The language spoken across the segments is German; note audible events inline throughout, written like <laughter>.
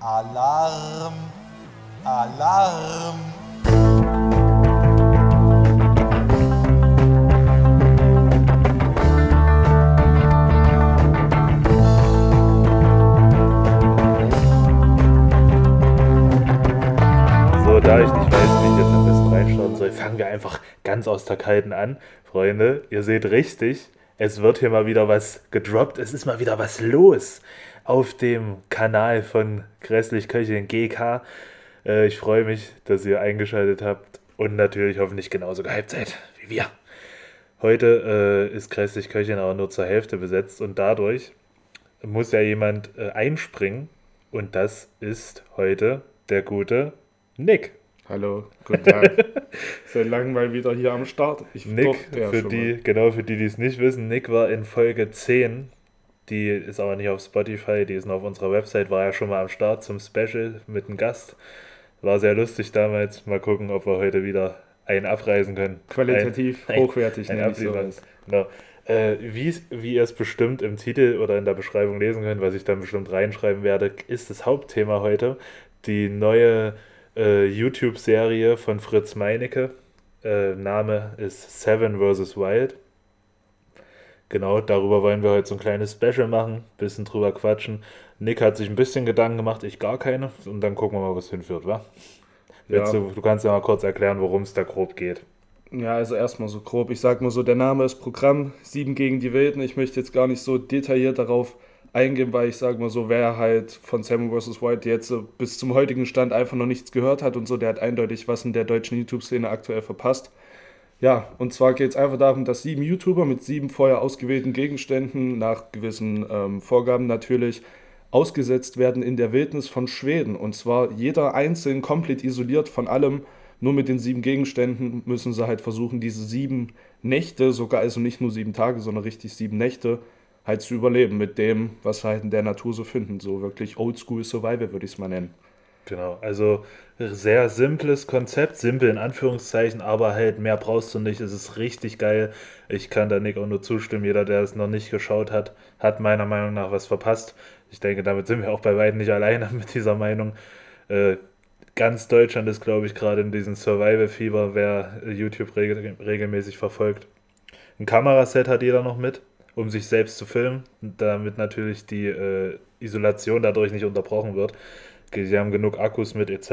Alarm! Alarm! So, da ich nicht weiß, wie ich jetzt am besten reinschauen soll, fangen wir einfach ganz aus der Kalten an. Freunde, ihr seht richtig, es wird hier mal wieder was gedroppt. Es ist mal wieder was los auf dem Kanal von Grässlich Köchin GK. Äh, ich freue mich, dass ihr eingeschaltet habt und natürlich hoffentlich genauso gehypt seid wie wir. Heute äh, ist Grässlich Köchin aber nur zur Hälfte besetzt und dadurch muss ja jemand äh, einspringen und das ist heute der gute Nick. Hallo, guten Tag. Seit langem mal wieder hier am Start. Ich Nick, ja für die, mal. genau für die, die es nicht wissen, Nick war in Folge 10. Die ist aber nicht auf Spotify, die ist noch auf unserer Website, war ja schon mal am Start zum Special mit einem Gast. War sehr lustig damals. Mal gucken, ob wir heute wieder einen abreisen können. Qualitativ Ein- hochwertig, ein nenne abliefern. sowas. Genau. Äh, wie's- wie ihr es bestimmt im Titel oder in der Beschreibung lesen könnt, was ich dann bestimmt reinschreiben werde, ist das Hauptthema heute die neue äh, YouTube-Serie von Fritz Meinecke. Äh, Name ist Seven vs. Wild. Genau, darüber wollen wir heute so ein kleines Special machen, bisschen drüber quatschen. Nick hat sich ein bisschen Gedanken gemacht, ich gar keine. Und dann gucken wir mal, wo es hinführt, wa? Ja. Du, du kannst ja mal kurz erklären, worum es da grob geht. Ja, also erstmal so grob. Ich sag mal so, der Name ist Programm, Sieben gegen die Wilden. Ich möchte jetzt gar nicht so detailliert darauf eingehen, weil ich sag mal so, wer halt von Sam vs. White jetzt bis zum heutigen Stand einfach noch nichts gehört hat und so, der hat eindeutig was in der deutschen YouTube-Szene aktuell verpasst. Ja, und zwar geht es einfach darum, dass sieben YouTuber mit sieben vorher ausgewählten Gegenständen nach gewissen ähm, Vorgaben natürlich ausgesetzt werden in der Wildnis von Schweden. Und zwar jeder einzeln komplett isoliert von allem. Nur mit den sieben Gegenständen müssen sie halt versuchen, diese sieben Nächte, sogar also nicht nur sieben Tage, sondern richtig sieben Nächte, halt zu überleben mit dem, was sie halt in der Natur so finden. So wirklich Oldschool Survival würde ich es mal nennen. Genau, also sehr simples Konzept, simpel in Anführungszeichen, aber halt mehr brauchst du nicht. Es ist richtig geil. Ich kann da Nick auch nur zustimmen. Jeder, der es noch nicht geschaut hat, hat meiner Meinung nach was verpasst. Ich denke, damit sind wir auch bei weitem nicht alleine <laughs> mit dieser Meinung. Äh, ganz Deutschland ist, glaube ich, gerade in diesem Survival-Fieber, wer YouTube regel regelmäßig verfolgt. Ein Kameraset hat jeder noch mit, um sich selbst zu filmen, damit natürlich die äh, Isolation dadurch nicht unterbrochen wird. Sie haben genug Akkus mit etc.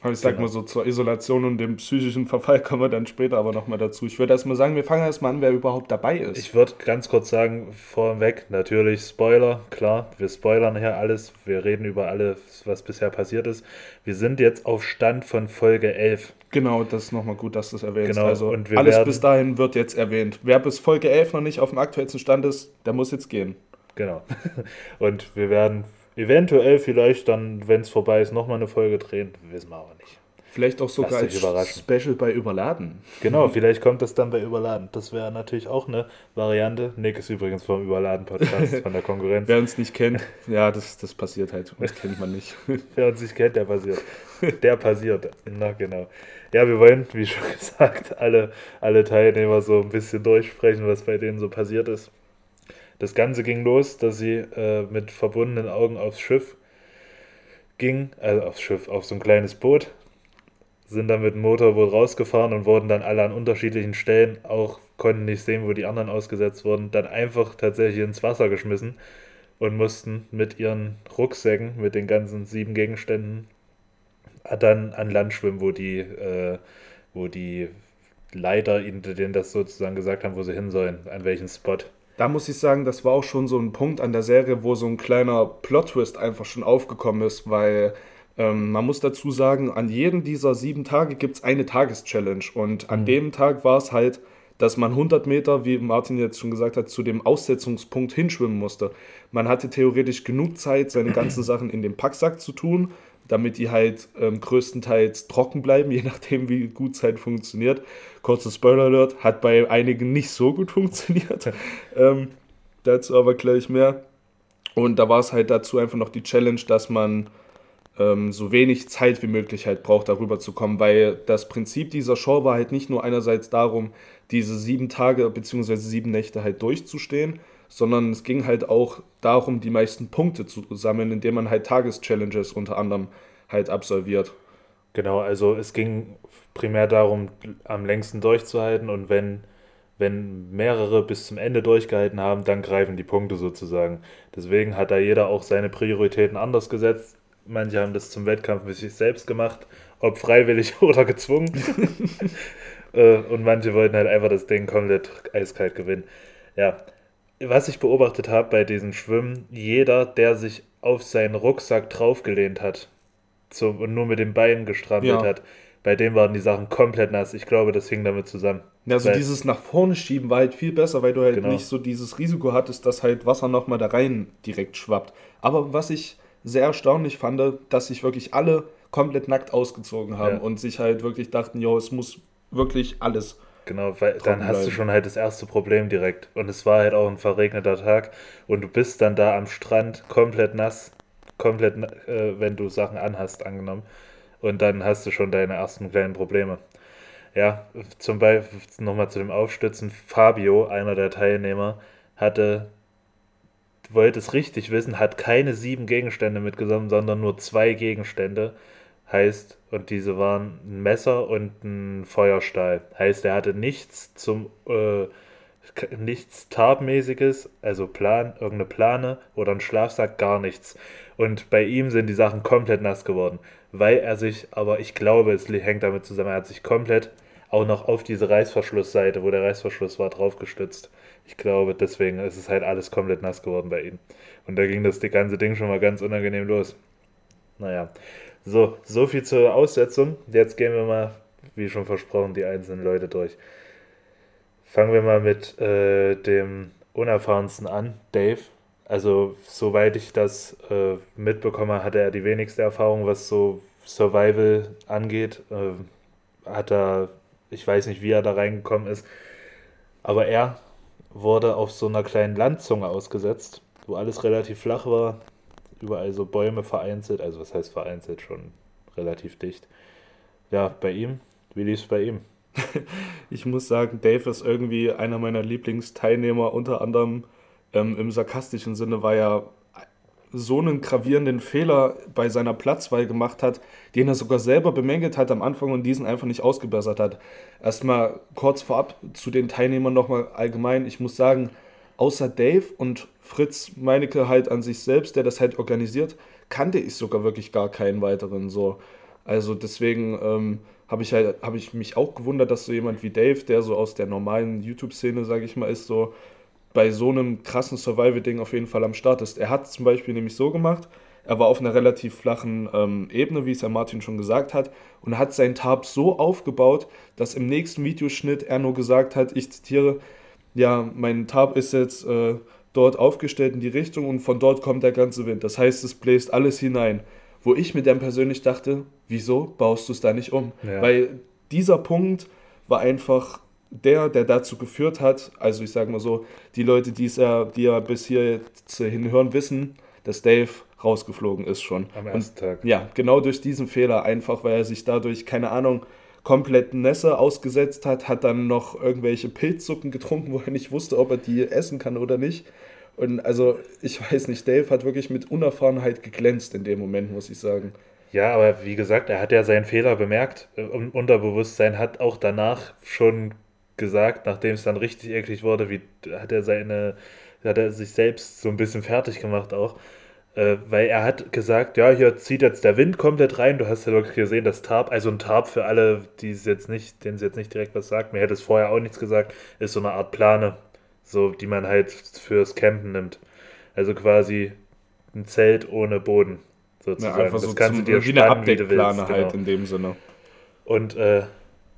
Aber ich sag Genau. mal so, zur Isolation und dem psychischen Verfall <laughs> kommen wir dann später aber nochmal dazu. Ich würde erstmal sagen, wir fangen erstmal an, wer überhaupt dabei ist. Ich würde ganz kurz sagen, vorweg, natürlich Spoiler, klar, wir spoilern hier alles, wir reden über alles, was bisher passiert ist. Wir sind jetzt auf Stand von Folge 11. Genau, das ist nochmal gut, dass du es erwähnst. Genau, also und wir alles werden- bis dahin wird jetzt erwähnt. Wer bis Folge 11 noch nicht auf dem aktuellsten Stand ist, der muss jetzt gehen. Genau. <laughs> Und wir werden eventuell vielleicht dann, wenn es vorbei ist, nochmal eine Folge drehen, wissen wir aber nicht. Vielleicht auch sogar als. Special bei Überladen. Genau, <laughs> vielleicht kommt das dann bei Überladen. Das wäre natürlich auch eine Variante. Nick ist übrigens vom Überladen-Podcast <laughs> von der Konkurrenz. Wer uns nicht kennt, ja, das, das passiert halt. Uns kennt man nicht. <laughs> Wer uns nicht kennt, der passiert. Der passiert. Na genau. Ja, wir wollen, wie schon gesagt, alle, alle Teilnehmer so ein bisschen durchsprechen, was bei denen so passiert ist. Das Ganze ging los, dass sie äh, mit verbundenen Augen aufs Schiff ging, also aufs Schiff, auf so ein kleines Boot, sind dann mit dem Motorboot rausgefahren und wurden dann alle an unterschiedlichen Stellen, auch konnten nicht sehen, wo die anderen ausgesetzt wurden, dann einfach tatsächlich ins Wasser geschmissen und mussten mit ihren Rucksäcken, mit den ganzen sieben Gegenständen, dann an Land schwimmen, wo die, äh, wo die Leiter ihnen das sozusagen gesagt haben, wo sie hin sollen, an welchen Spot. Da muss ich sagen, das war auch schon so ein Punkt an der Serie, wo so ein kleiner Plot-Twist einfach schon aufgekommen ist, weil ähm, man muss dazu sagen, an jedem dieser sieben Tage gibt es eine Tageschallenge. Und an dem Tag war es halt, dass man 100 Meter, wie Martin jetzt schon gesagt hat, zu dem Aussetzungspunkt hinschwimmen musste. Man hatte theoretisch genug Zeit, seine ganzen <clears throat> Sachen in den Packsack zu tun, damit die halt ähm, größtenteils trocken bleiben, <laughs> je nachdem, wie gut es halt funktioniert. Kurzer Spoiler-Alert, hat bei einigen nicht so gut <laughs> funktioniert. ähm, dazu aber gleich mehr. Und da war es halt dazu einfach noch die Challenge, dass man ähm, so wenig Zeit wie möglich halt braucht, darüber zu kommen, weil das Prinzip dieser Show war halt nicht nur einerseits darum, diese sieben Tage bzw. sieben Nächte halt durchzustehen, sondern es ging halt auch darum, die meisten Punkte zu sammeln, indem man halt Tageschallenges unter anderem halt absolviert. Genau, also es ging primär darum, am längsten durchzuhalten und wenn, wenn mehrere bis zum Ende durchgehalten haben, dann greifen die Punkte sozusagen. Deswegen hat da jeder auch seine Prioritäten anders gesetzt. Manche haben das zum Wettkampf mit sich selbst gemacht, ob freiwillig <laughs> oder gezwungen. <laughs> Äh, und manche wollten halt einfach das Ding komplett eiskalt gewinnen. Ja, was ich beobachtet habe bei diesem Schwimmen, jeder, der sich auf seinen Rucksack draufgelehnt hat zum, und nur mit den Beinen gestrampelt ja. hat, bei dem waren die Sachen komplett nass. Ich glaube, das hing damit zusammen. Ja, also dieses nach vorne schieben war halt viel besser, weil du halt genau. nicht so dieses Risiko hattest, dass halt Wasser nochmal da rein direkt schwappt. Aber was ich sehr erstaunlich fand, dass sich wirklich alle komplett nackt ausgezogen haben ja. und sich halt wirklich dachten, jo, es muss wirklich alles. Genau, weil dann hast du schon halt das erste Problem direkt. Und es war halt auch ein verregneter Tag und du bist dann da am Strand komplett nass, komplett, äh, wenn du Sachen anhast, angenommen. Und dann hast du schon deine ersten kleinen Probleme. Ja, zum Beispiel nochmal zu dem Aufstützen. Fabio, einer der Teilnehmer, hatte, wollte es richtig wissen, hat keine sieben Gegenstände mitgenommen, sondern nur zwei Gegenstände heißt, und diese waren ein Messer und ein Feuerstahl. Heißt, er hatte nichts zum, äh, nichts Tabmäßiges, also Plan, irgendeine Plane oder ein Schlafsack, gar nichts. Und bei ihm sind die Sachen komplett nass geworden, weil er sich, aber ich glaube, es hängt damit zusammen, er hat sich komplett auch noch auf diese Reißverschlussseite, wo der Reißverschluss war, draufgestützt. Ich glaube, deswegen ist es halt alles komplett nass geworden bei ihm. Und da ging das ganze Ding schon mal ganz unangenehm los. Naja, so, so viel zur Aussetzung. Jetzt gehen wir mal, wie schon versprochen, die einzelnen Leute durch. Fangen wir mal mit äh, dem unerfahrensten an, Dave. Also, soweit ich das äh, mitbekomme, hatte er die wenigste Erfahrung, was so Survival angeht. Äh, hat er, ich weiß nicht, wie er da reingekommen ist, aber er wurde auf so einer kleinen Landzunge ausgesetzt, wo alles relativ flach war, überall so Bäume vereinzelt, also was heißt vereinzelt, schon relativ dicht. Ja, bei ihm, wie lief es bei ihm? <laughs> ich muss sagen, Dave ist irgendwie einer meiner Lieblingsteilnehmer, unter anderem ähm, im sarkastischen Sinne, weil er so einen gravierenden Fehler bei seiner Platzwahl gemacht hat, den er sogar selber bemängelt hat am Anfang und diesen einfach nicht ausgebessert hat. Erstmal kurz vorab zu den Teilnehmern nochmal allgemein. Ich muss sagen, außer Dave und Fritz Meinecke halt an sich selbst, der das halt organisiert, kannte ich sogar wirklich gar keinen weiteren so. Also deswegen ähm, habe ich halt, habe ich mich auch gewundert, dass so jemand wie Dave, der so aus der normalen YouTube-Szene, sage ich mal, ist, so bei so einem krassen Survival-Ding auf jeden Fall am Start ist. Er hat zum Beispiel nämlich so gemacht, er war auf einer relativ flachen ähm, Ebene, wie es ja Martin schon gesagt hat, und hat seinen Tarp so aufgebaut, dass im nächsten Videoschnitt er nur gesagt hat, ich zitiere, ja, mein Tarp ist jetzt äh, dort aufgestellt in die Richtung und von dort kommt der ganze Wind. Das heißt, es bläst alles hinein. Wo ich mir dann persönlich dachte, wieso baust du es da nicht um? Ja. Weil dieser Punkt war einfach der, der dazu geführt hat, also ich sage mal so, die Leute, die ja, die ja bis hier jetzt hinhören, wissen, dass Dave rausgeflogen ist schon. Am ersten und, Tag. Ja, genau durch diesen Fehler, einfach weil er sich dadurch, keine Ahnung, komplett Nässe ausgesetzt hat, hat dann noch irgendwelche Pilzsuppen getrunken, <laughs> wo er nicht wusste, ob er die essen kann oder nicht. Und also, ich weiß nicht, Dave hat wirklich mit Unerfahrenheit geglänzt in dem Moment, muss ich sagen. Ja, aber wie gesagt, er hat ja seinen Fehler bemerkt. Und Unterbewusstsein hat auch danach schon gesagt, nachdem es dann richtig eklig wurde, wie hat er seine, hat er sich selbst so ein bisschen fertig gemacht auch. Äh, weil er hat gesagt, ja, hier zieht jetzt der Wind komplett rein. Du hast ja wirklich gesehen, das Tarp, also ein Tarp für alle, die es jetzt nicht, denen es jetzt nicht direkt was sagt, mir hätte es vorher auch nichts gesagt, ist so eine Art Plane, so die man halt fürs Campen nimmt. Also quasi ein Zelt ohne Boden, sozusagen. Ja, einfach so das kannst zum, du dir wie eine Abdeckplane halt genau. in dem Sinne. Und äh,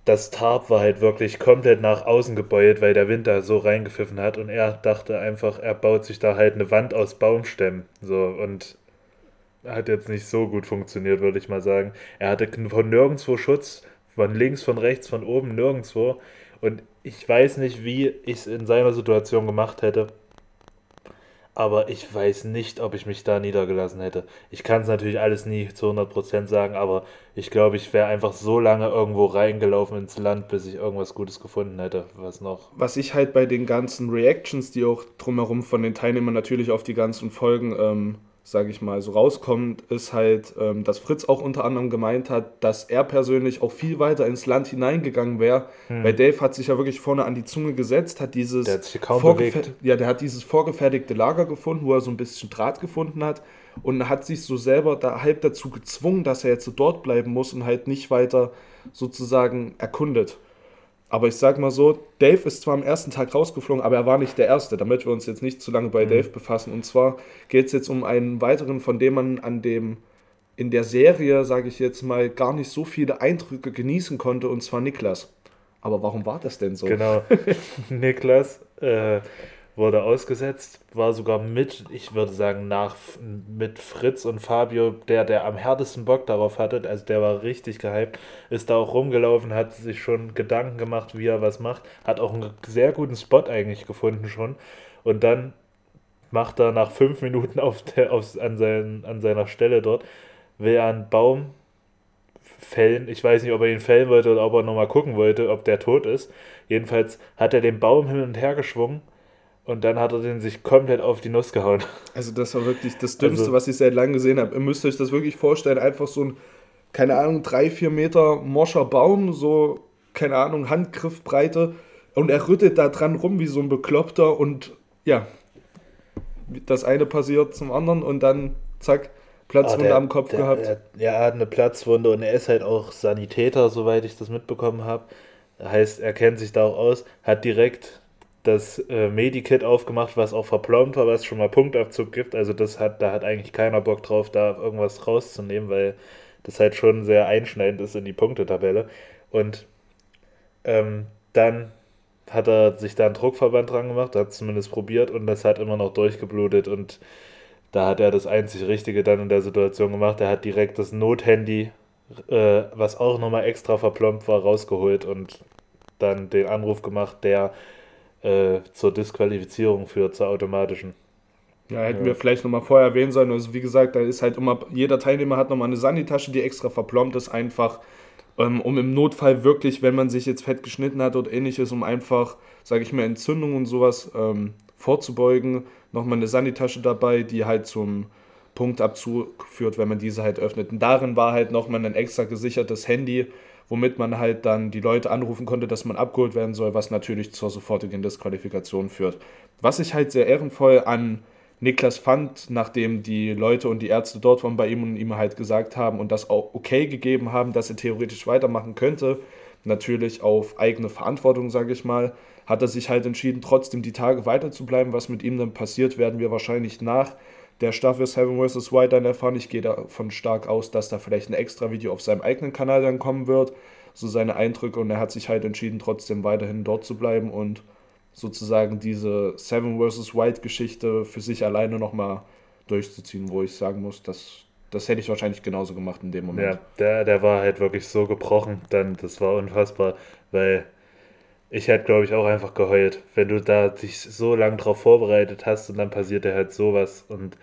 das Tarp war halt wirklich komplett nach außen gebeult, weil der Wind da so reingepfiffen hat und er dachte einfach, er baut sich da halt eine Wand aus Baumstämmen. So und hat jetzt nicht so gut funktioniert, würde ich mal sagen. Er hatte von nirgendwo Schutz, von links, von rechts, von oben, nirgendwo. Und ich weiß nicht, wie ich es in seiner Situation gemacht hätte. Aber ich weiß nicht, ob ich mich da niedergelassen hätte. Ich kann es natürlich alles nie zu 100% sagen, aber ich glaube, ich wäre einfach so lange irgendwo reingelaufen ins Land, bis ich irgendwas Gutes gefunden hätte. Was noch? Was ich halt bei den ganzen Reactions, die auch drumherum von den Teilnehmern natürlich auf die ganzen Folgen ähm, sage ich mal, so rauskommt, ist halt, ähm, dass Fritz auch unter anderem gemeint hat, dass er persönlich auch viel weiter ins Land hineingegangen wäre, hm. weil Dave hat sich ja wirklich vorne an die Zunge gesetzt, hat dieses der hat sich kaum bewegt. ja, der hat dieses vorgefertigte Lager gefunden, wo er so ein bisschen Draht gefunden hat und hat sich so selber da halb dazu gezwungen, dass er jetzt so dort bleiben muss und halt nicht weiter sozusagen erkundet. Aber ich sag mal so, Dave ist zwar am ersten Tag rausgeflogen, aber er war nicht der Erste, damit wir uns jetzt nicht zu lange bei mhm. Dave befassen. Und zwar geht es jetzt um einen weiteren, von dem man an dem in der Serie, sage ich jetzt mal, gar nicht so viele Eindrücke genießen konnte, und zwar Niklas. Aber warum war das denn so? Genau, <laughs> Niklas äh, wurde ausgesetzt, war sogar mit, ich würde sagen, nach mit Fritz und Fabio, der, der am härtesten Bock darauf hatte, also der war richtig gehypt, ist da auch rumgelaufen, hat sich schon Gedanken gemacht, wie er was macht, hat auch einen sehr guten Spot eigentlich gefunden schon und dann macht er nach fünf Minuten auf der, auf, an, sein, an seiner Stelle dort, will er einen Baum fällen. Ich weiß nicht, ob er ihn fällen wollte oder ob er nochmal gucken wollte, ob der tot ist. Jedenfalls hat er den Baum hin und her geschwungen und dann hat er den sich komplett auf die Nuss gehauen. Also das war wirklich das Dümmste, also, was ich seit langem gesehen habe. Ihr müsst euch das wirklich vorstellen, einfach so ein, keine Ahnung, drei, vier Meter morscher Baum, so, keine Ahnung, Handgriffbreite. Und er rüttelt da dran rum wie so ein Bekloppter und ja, das eine passiert zum anderen und dann zack, Platzwunde ah, der, am Kopf der, gehabt. Der, ja, er hat eine Platzwunde und er ist halt auch Sanitäter, soweit ich das mitbekommen habe. Heißt, er kennt sich da auch aus, hat direkt das äh, Medikit aufgemacht, was auch verplombt war, was schon mal Punktabzug gibt. Also das hat, da hat eigentlich keiner Bock drauf, da irgendwas rauszunehmen, weil das halt schon sehr einschneidend ist in die Punktetabelle. Und ähm, dann hat er sich da einen Druckverband dran gemacht, hat es zumindest probiert und das hat immer noch durchgeblutet und da hat er das einzig Richtige dann in der Situation gemacht. Er hat direkt das Nothandy, äh, was auch nochmal extra verplombt war, rausgeholt und dann den Anruf gemacht, der äh, zur Disqualifizierung führt, zur automatischen. Ja, hätten ja. wir vielleicht nochmal vorher erwähnen sollen. Also wie gesagt, da ist halt immer, jeder Teilnehmer hat nochmal eine Sanitasche, die extra verplombt ist, einfach, ähm, um im Notfall wirklich, wenn man sich jetzt fett geschnitten hat oder ähnliches, um einfach, sage ich mal, Entzündungen und sowas ähm, vorzubeugen, nochmal eine Sanitasche dabei, die halt zum Punktabzug führt, wenn man diese halt öffnet. Und darin war halt nochmal ein extra gesichertes Handy, womit man halt dann die Leute anrufen konnte, dass man abgeholt werden soll, was natürlich zur sofortigen Disqualifikation führt. Was ich halt sehr ehrenvoll an Niklas fand, nachdem die Leute und die Ärzte dort waren bei ihm und ihm halt gesagt haben und das auch okay gegeben haben, dass er theoretisch weitermachen könnte, natürlich auf eigene Verantwortung, sage ich mal, hat er sich halt entschieden, trotzdem die Tage weiter zu bleiben. Was mit ihm dann passiert, werden wir wahrscheinlich nach der Staffel Seven vs. White dann erfahren. Ich gehe davon stark aus, dass da vielleicht ein extra Video auf seinem eigenen Kanal dann kommen wird. So seine Eindrücke und er hat sich halt entschieden, trotzdem weiterhin dort zu bleiben und sozusagen diese Seven vs. White Geschichte für sich alleine nochmal durchzuziehen, wo ich sagen muss, dass das hätte ich wahrscheinlich genauso gemacht in dem Moment. Ja, der, der war halt wirklich so gebrochen, dann das war unfassbar, weil ich hätte, glaube ich, auch einfach geheult, wenn du da dich so lange drauf vorbereitet hast und dann passiert dir halt sowas und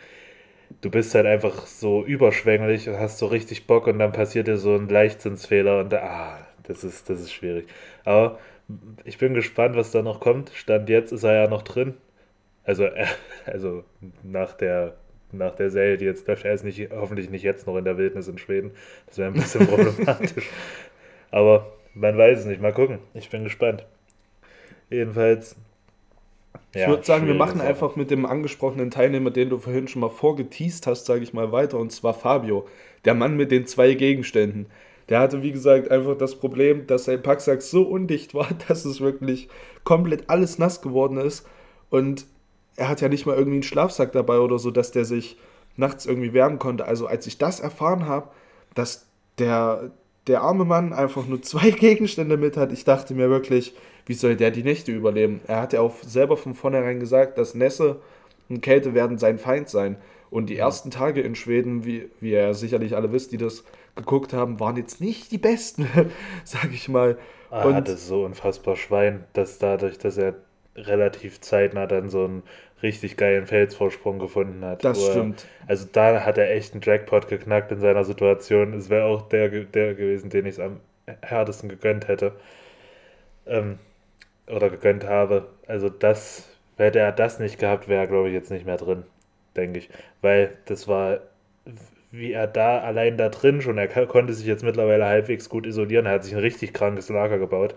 du bist halt einfach so überschwänglich und hast so richtig Bock und dann passiert dir so ein Leichtsinnsfehler und da, ah, das ist, das ist schwierig. Aber ich bin gespannt, was da noch kommt. Stand jetzt ist er ja noch drin. Also, äh, also nach der nach der Serie, die jetzt läuft, er ist nicht, hoffentlich nicht jetzt noch in der Wildnis in Schweden. Das wäre ein bisschen <laughs> problematisch. Aber man weiß es nicht. Mal gucken. Ich bin gespannt. Jedenfalls. Ich ja, würde sagen, wir machen Sache. einfach mit dem angesprochenen Teilnehmer, den du vorhin schon mal vorgeteased hast, sage ich mal weiter, und zwar Fabio, der Mann mit den zwei Gegenständen. Der hatte, wie gesagt, einfach das Problem, dass sein Packsack so undicht war, <laughs> dass es wirklich komplett alles nass geworden ist. Und er hat ja nicht mal irgendwie einen Schlafsack dabei oder so, dass der sich nachts irgendwie wärmen konnte. Also als ich das erfahren habe, dass der, der arme Mann einfach nur zwei <laughs> Gegenstände mit hat, ich dachte mir wirklich, wie soll der die Nächte überleben? Er hat ja auch selber von vornherein gesagt, dass Nässe und Kälte werden sein Feind sein. Und die ja. ersten Tage in Schweden, wie, wie ihr sicherlich alle wisst, die das geguckt haben, waren jetzt nicht die besten, <laughs> sag ich mal. Er und hatte so unfassbar Schwein, dass dadurch, dass er relativ zeitnah dann so ein richtig geilen Felsvorsprung gefunden hat. Das stimmt. Er, also da hat er echt einen Jackpot geknackt in seiner Situation. Es wäre auch der, der gewesen, den ich es am härtesten gegönnt hätte. Ähm, oder gegönnt habe. Also das, hätte er das nicht gehabt, wäre er, glaube ich, jetzt nicht mehr drin, denke ich. Weil das war, wie er da allein da drin schon, er konnte sich jetzt mittlerweile halbwegs gut isolieren. Er hat sich ein richtig krankes Lager gebaut.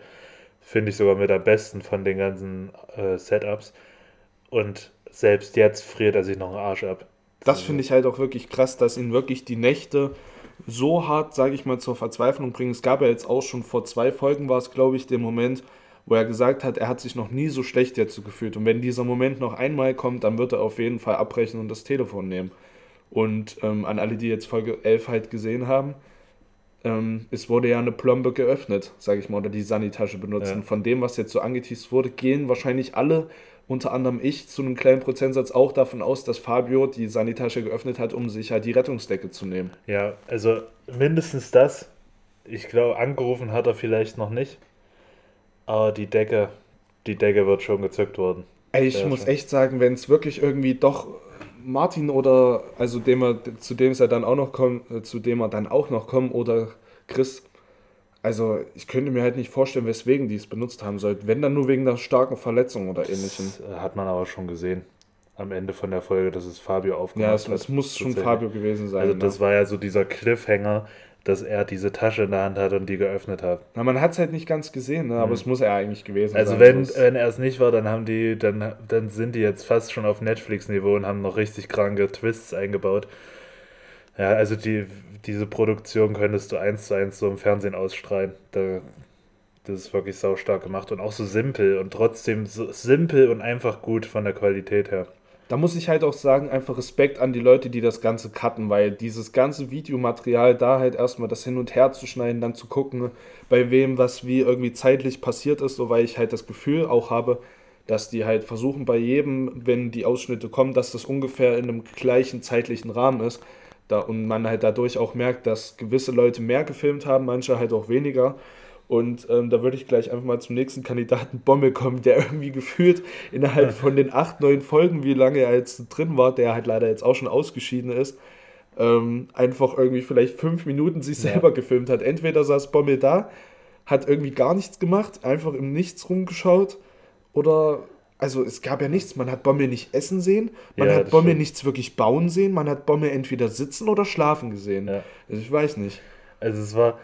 Finde ich sogar mit am besten von den ganzen äh, Setups. Und selbst jetzt friert er sich noch einen Arsch ab. Das finde ich halt auch wirklich krass, dass ihn wirklich die Nächte so hart, sage ich mal, zur Verzweiflung bringen. Es gab ja jetzt auch schon vor zwei Folgen, war es, glaube ich, den Moment, wo er gesagt hat, er hat sich noch nie so schlecht jetzt gefühlt. Und wenn dieser Moment noch einmal kommt, dann wird er auf jeden Fall abbrechen und das Telefon nehmen. Und ähm, an alle, die jetzt Folge 11 halt gesehen haben, ähm, es wurde ja eine Plombe geöffnet, sage ich mal, oder die Sanitasche benutzen. Ja. Von dem, was jetzt so angeteased wurde, gehen wahrscheinlich alle unter anderem ich zu einem kleinen Prozentsatz auch davon aus, dass Fabio die Sanitasche geöffnet hat, um sich halt die Rettungsdecke zu nehmen. Ja, also mindestens das. Ich glaube, angerufen hat er vielleicht noch nicht. Aber die Decke, die Decke wird schon gezückt worden. Ey, ich ja, muss schon. echt sagen, wenn es wirklich irgendwie doch Martin oder also dem er, zu dem es ja dann auch noch kommt, äh, zu dem er dann auch noch kommt oder Chris also ich könnte mir halt nicht vorstellen, weswegen die es benutzt haben sollten. Wenn dann nur wegen der starken Verletzung oder ähnlichem. Das hat man aber schon gesehen am Ende von der Folge, dass es Fabio aufgemacht es, hat. Ja, es muss schon Fabio gewesen sein. Also das ne? war ja so dieser Cliffhanger, dass er diese Tasche in der Hand hat und die geöffnet hat. Na, man hat es halt nicht ganz gesehen, ne? aber mhm. es muss er eigentlich gewesen also sein. Also wenn, wenn er es nicht war, dann haben die, dann, dann sind die jetzt fast schon auf Netflix-Niveau und haben noch richtig kranke Twists eingebaut. Ja, also die, diese Produktion könntest du eins zu eins so im Fernsehen ausstrahlen. Da, das ist wirklich sau stark gemacht und auch so simpel und trotzdem so simpel und einfach gut von der Qualität her. Da muss ich halt auch sagen, einfach Respekt an die Leute, die das Ganze cutten, weil dieses ganze Videomaterial da halt erstmal das hin und her zu schneiden, dann zu gucken, bei wem was wie irgendwie zeitlich passiert ist, so weil ich halt das Gefühl auch habe, dass die halt versuchen bei jedem, wenn die Ausschnitte kommen, dass das ungefähr in einem gleichen zeitlichen Rahmen ist. Da, und man halt dadurch auch merkt, dass gewisse Leute mehr gefilmt haben, manche halt auch weniger. Und ähm, da würde ich gleich einfach mal zum nächsten Kandidaten Bommel kommen, der irgendwie gefühlt innerhalb von den acht, neun Folgen, wie lange er jetzt drin war, der halt leider jetzt auch schon ausgeschieden ist, ähm, einfach irgendwie vielleicht fünf Minuten sich selber ja. gefilmt hat. Entweder saß Bommel da, hat irgendwie gar nichts gemacht, einfach im Nichts rumgeschaut oder also es gab ja nichts. Man hat Bommel nicht essen sehen, man ja, hat Bommel stimmt. nichts wirklich bauen sehen, man hat Bommel entweder sitzen oder schlafen gesehen. Ja. Also ich weiß nicht. Also es war,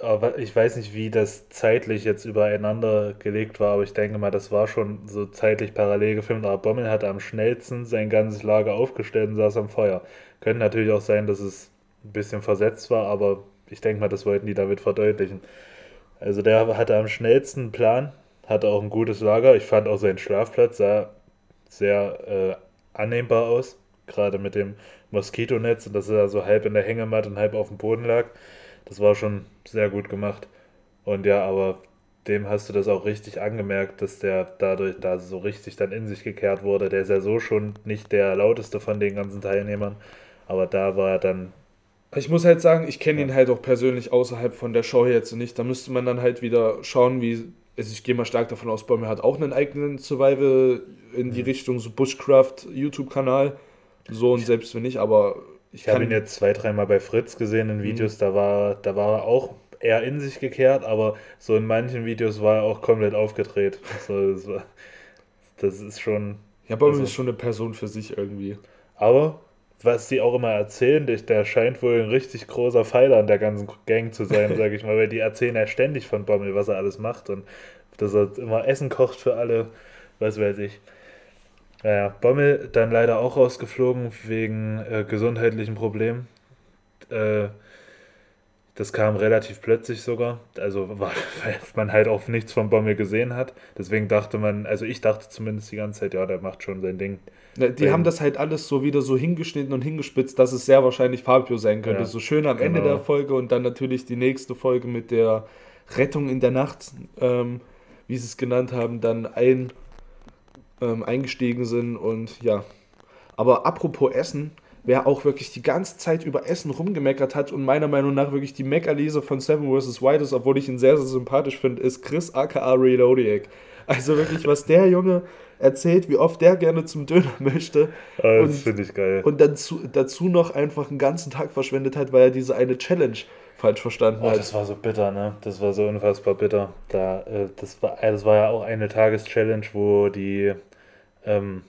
aber ich weiß nicht, wie das zeitlich jetzt übereinander gelegt war, aber ich denke mal, das war schon so zeitlich parallel gefilmt. Aber Bommel hat am schnellsten sein ganzes Lager aufgestellt und saß am Feuer. Könnte natürlich auch sein, dass es ein bisschen versetzt war, aber ich denke mal, das wollten die damit verdeutlichen. Also der hatte am schnellsten Plan hatte auch ein gutes Lager. Ich fand auch seinen Schlafplatz sah sehr äh, annehmbar aus. Gerade mit dem Moskitonetz und dass er so halb in der Hängematte und halb auf dem Boden lag. Das war schon sehr gut gemacht. Und ja, aber dem hast du das auch richtig angemerkt, dass der dadurch da so richtig dann in sich gekehrt wurde. Der ist ja so schon nicht der lauteste von den ganzen Teilnehmern. Aber da war er dann ich muss halt sagen, ich kenne ihn halt auch persönlich außerhalb von der Show jetzt nicht. Da müsste man dann halt wieder schauen, wie also ich gehe mal stark davon aus, Bäume hat auch einen eigenen Survival in die mhm. Richtung so Bushcraft YouTube-Kanal. So und selbst wenn nicht, aber ich, ich habe ihn jetzt zwei, dreimal bei Fritz gesehen in Videos, mhm. da war, da war er auch eher in sich gekehrt, aber so in manchen Videos war er auch komplett aufgedreht. So, das, war, das ist schon. Ja, Bäume also, ist schon eine Person für sich irgendwie. Aber was die auch immer erzählen, der scheint wohl ein richtig großer Pfeiler an der ganzen Gang zu sein, sage ich mal, weil die erzählen ja ständig von Bommel, was er alles macht und dass er immer Essen kocht für alle, was weiß ich. Naja, Bommel dann leider auch rausgeflogen wegen äh, gesundheitlichen Problemen. Äh, das kam relativ plötzlich sogar, also <laughs> weil man halt auch nichts von Bommel gesehen hat. Deswegen dachte man, also ich dachte zumindest die ganze Zeit, ja, der macht schon sein Ding. Die ähm, haben das halt alles so wieder so hingeschnitten und hingespitzt, dass es sehr wahrscheinlich Fabio sein könnte. Ja, so schön am genau. Ende der Folge und dann natürlich die nächste Folge mit der Rettung in der Nacht, ähm, wie sie es genannt haben, dann ein, ähm, eingestiegen sind und ja. Aber apropos Essen, wer auch wirklich die ganze Zeit über Essen rumgemeckert hat und meiner Meinung nach wirklich die Meckerlese von Seven vs. White ist, obwohl ich ihn sehr, sehr sympathisch finde, ist Chris aka Reloadiac. Also wirklich, was der Junge erzählt, wie oft der gerne zum Döner <laughs> möchte. Oh, das finde ich geil. Und dann zu, dazu noch einfach einen ganzen Tag verschwendet hat, weil er diese eine Challenge falsch verstanden oh, hat. Das war so bitter, ne? Das war so unfassbar bitter. Da, äh, das, war, das war ja auch eine Tageschallenge, wo die, ähm,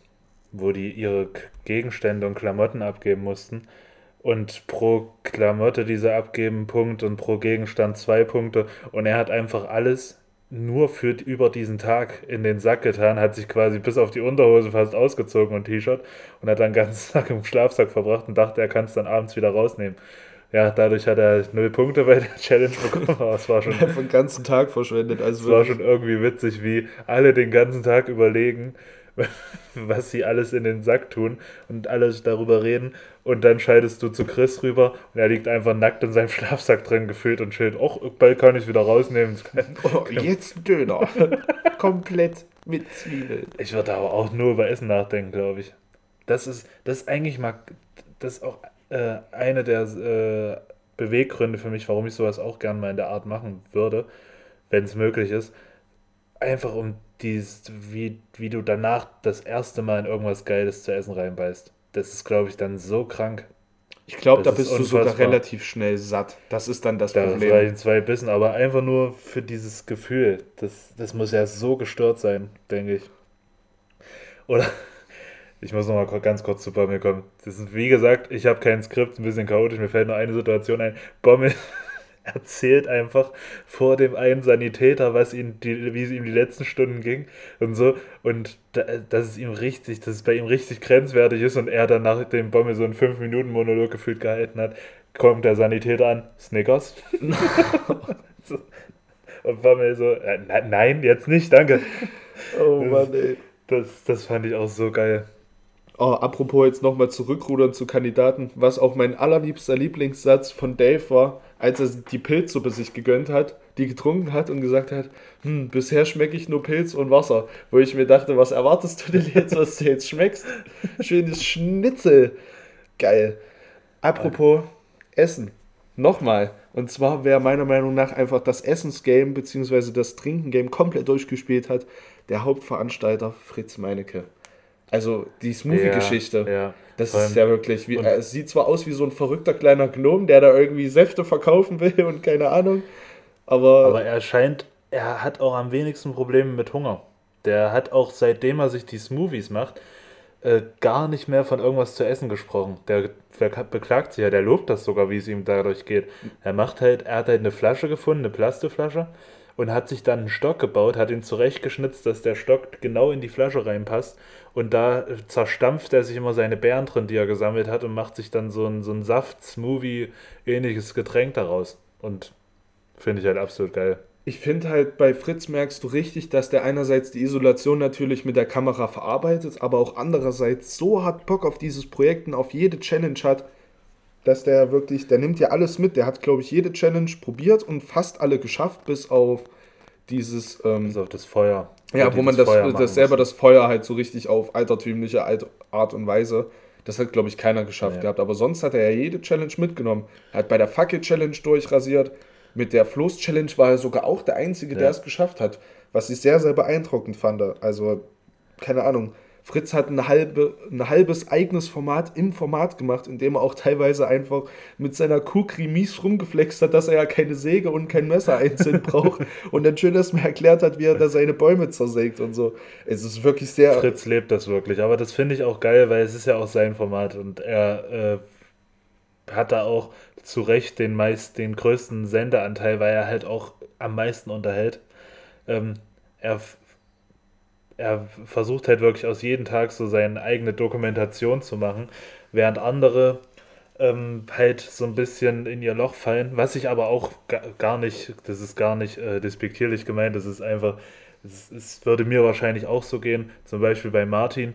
wo die ihre Gegenstände und Klamotten abgeben mussten. Und pro Klamotte, die sie abgeben, Punkt und pro Gegenstand zwei Punkte. Und er hat einfach alles nur für über diesen Tag in den Sack getan, hat sich quasi bis auf die Unterhose fast ausgezogen und T-Shirt und hat dann den ganzen <laughs> Tag im Schlafsack verbracht und dachte, er kann es dann abends wieder rausnehmen. Ja, dadurch hat er null Punkte bei der <laughs> Challenge bekommen, aber es war schon. <laughs> Einfach den ganzen Tag verschwendet. Also es war schon irgendwie witzig, wie alle den ganzen Tag überlegen, <laughs> was sie alles in den Sack tun und alles darüber reden. Und dann scheidest du zu Chris rüber und er liegt einfach nackt in seinem <laughs> Schlafsack drin gefüllt und chillt. Och, bald kann ich wieder rausnehmen. Oh, jetzt ein Döner. <laughs> Komplett mit Zwiebeln. Ich würde aber auch nur über Essen nachdenken, glaube ich. Das ist, das ist eigentlich mal, das ist auch äh, eine der äh, Beweggründe für mich, warum ich sowas auch gern mal in der Art machen würde, wenn es möglich ist. Einfach um dies, wie, wie du danach das erste Mal in irgendwas Geiles zu essen reinbeißt. Das ist, glaube ich, dann so krank. Ich glaube, da bist du sogar relativ schnell satt. Das ist dann das da Problem. Da reichen zwei Bissen, aber einfach nur für dieses Gefühl. Das, das muss ja so gestört sein, denke ich. Oder <laughs> ich muss noch mal ganz kurz zu Bommel kommen. Das ist, wie gesagt, ich habe kein Skript, ein bisschen chaotisch. Mir fällt nur eine Situation ein. Bommel <laughs> <laughs> erzählt einfach vor dem einen Sanitäter, was ihn die, wie es ihm die letzten Stunden ging und so. Und da, dass es ihm richtig, dass es bei ihm richtig grenzwertig ist und er dann nach dem Bommel so einen 5-Minuten-Monolog gefühlt gehalten hat, kommt der Sanitäter an, Snickers. <laughs> <laughs> und Bommel so, äh, nein, jetzt nicht, danke. Oh Mann, ey. Das, das fand ich auch so geil. Oh, apropos jetzt nochmal zurückrudern zu Kandidaten, was auch mein allerliebster Lieblingssatz von Dave war, als er die Pilzsuppe sich gegönnt hat, die getrunken hat und gesagt hat, hm, bisher schmecke ich nur Pilz und Wasser. Wo ich mir dachte, was erwartest du denn jetzt, was du jetzt schmeckst? Schönes Schnitzel. Geil. Apropos Essen. Nochmal. Und zwar, wer meiner Meinung nach einfach das Essensgame bzw. das Trinkengame komplett durchgespielt hat, der Hauptveranstalter Fritz Meinecke. Also die Smoothie-Geschichte. Ja, ja. Das ist ja wirklich, wie, es sieht zwar aus wie so ein verrückter kleiner Gnome, der da irgendwie Säfte verkaufen will und keine Ahnung, aber... Aber er scheint, er hat auch am wenigsten Probleme mit Hunger. Der hat auch seitdem er sich die Smoothies macht, äh, gar nicht mehr von irgendwas zu essen gesprochen. Der, der beklagt sich ja, der lobt das sogar, wie es ihm dadurch geht. Er macht halt, er hat halt eine Flasche gefunden, eine Plastikflasche und hat sich dann einen Stock gebaut, hat ihn zurechtgeschnitzt, dass der Stock genau in die Flasche reinpasst. Und da zerstampft er sich immer seine Beeren drin, die er gesammelt hat, und macht sich dann so ein, so ein Saft-Smoothie-ähnliches Getränk daraus. Und finde ich halt absolut geil. Ich finde halt, bei Fritz merkst du richtig, dass der einerseits die Isolation natürlich mit der Kamera verarbeitet, aber auch andererseits so hat Bock auf dieses Projekt und auf jede Challenge hat, dass der wirklich, der nimmt ja alles mit. Der hat, glaube ich, jede Challenge probiert und fast alle geschafft, bis auf dieses. Ähm, bis auf das Feuer. Ja, wo man das, das selber das Feuer halt so richtig auf altertümliche Art und Weise. Das hat, glaube ich, keiner geschafft ja. gehabt. Aber sonst hat er ja jede Challenge mitgenommen. Er hat bei der Fackel-Challenge durchrasiert. Mit der Floß-Challenge war er sogar auch der Einzige, ja. der es geschafft hat. Was ich sehr, sehr beeindruckend fand. Also, keine Ahnung. Fritz hat ein, halbe, ein halbes eigenes Format im Format gemacht, in dem er auch teilweise einfach mit seiner Kukri mies rumgeflext hat, dass er ja keine Säge und kein Messer einzeln <laughs> braucht und dann schön erstmal erklärt hat, wie er da seine Bäume zersägt und so. Es ist wirklich sehr. Fritz lebt das wirklich, aber das finde ich auch geil, weil es ist ja auch sein Format und er äh, hat da auch zu Recht den meist, den größten Sendeanteil, weil er halt auch am meisten unterhält. Ähm, er er versucht halt wirklich aus jedem Tag so seine eigene Dokumentation zu machen, während andere ähm, halt so ein bisschen in ihr Loch fallen, was ich aber auch gar nicht, das ist gar nicht äh, despektierlich gemeint, das ist einfach, es, es, würde mir wahrscheinlich auch so gehen, zum Beispiel bei Martin,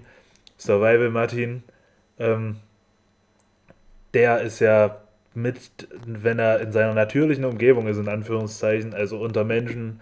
Survival Martin, ähm, der ist ja mit, wenn er in seiner natürlichen Umgebung ist, in Anführungszeichen, also unter Menschen,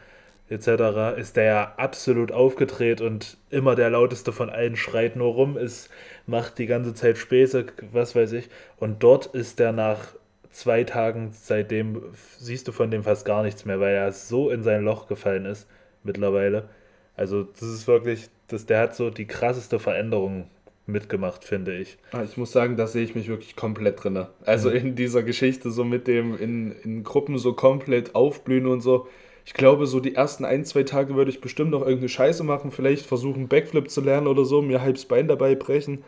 etc., ist der ja absolut aufgedreht und immer der lauteste von allen schreit nur rum, ist, macht die ganze Zeit Späße, was weiß ich. Und dort ist der nach zwei Tagen, seitdem siehst du von dem fast gar nichts mehr, weil er so in sein Loch gefallen ist mittlerweile. Also das ist wirklich, das, der hat so die krasseste Veränderung mitgemacht, finde ich. Ah, ich muss sagen, da sehe ich mich wirklich komplett drin. Also mhm. in dieser Geschichte so mit dem in, in Gruppen so komplett aufblühen und so. Ich glaube, so die ersten ein, zwei Tage würde ich bestimmt noch irgendeine Scheiße machen, vielleicht versuchen, Backflip zu lernen oder so, mir halbs Bein dabei brechen.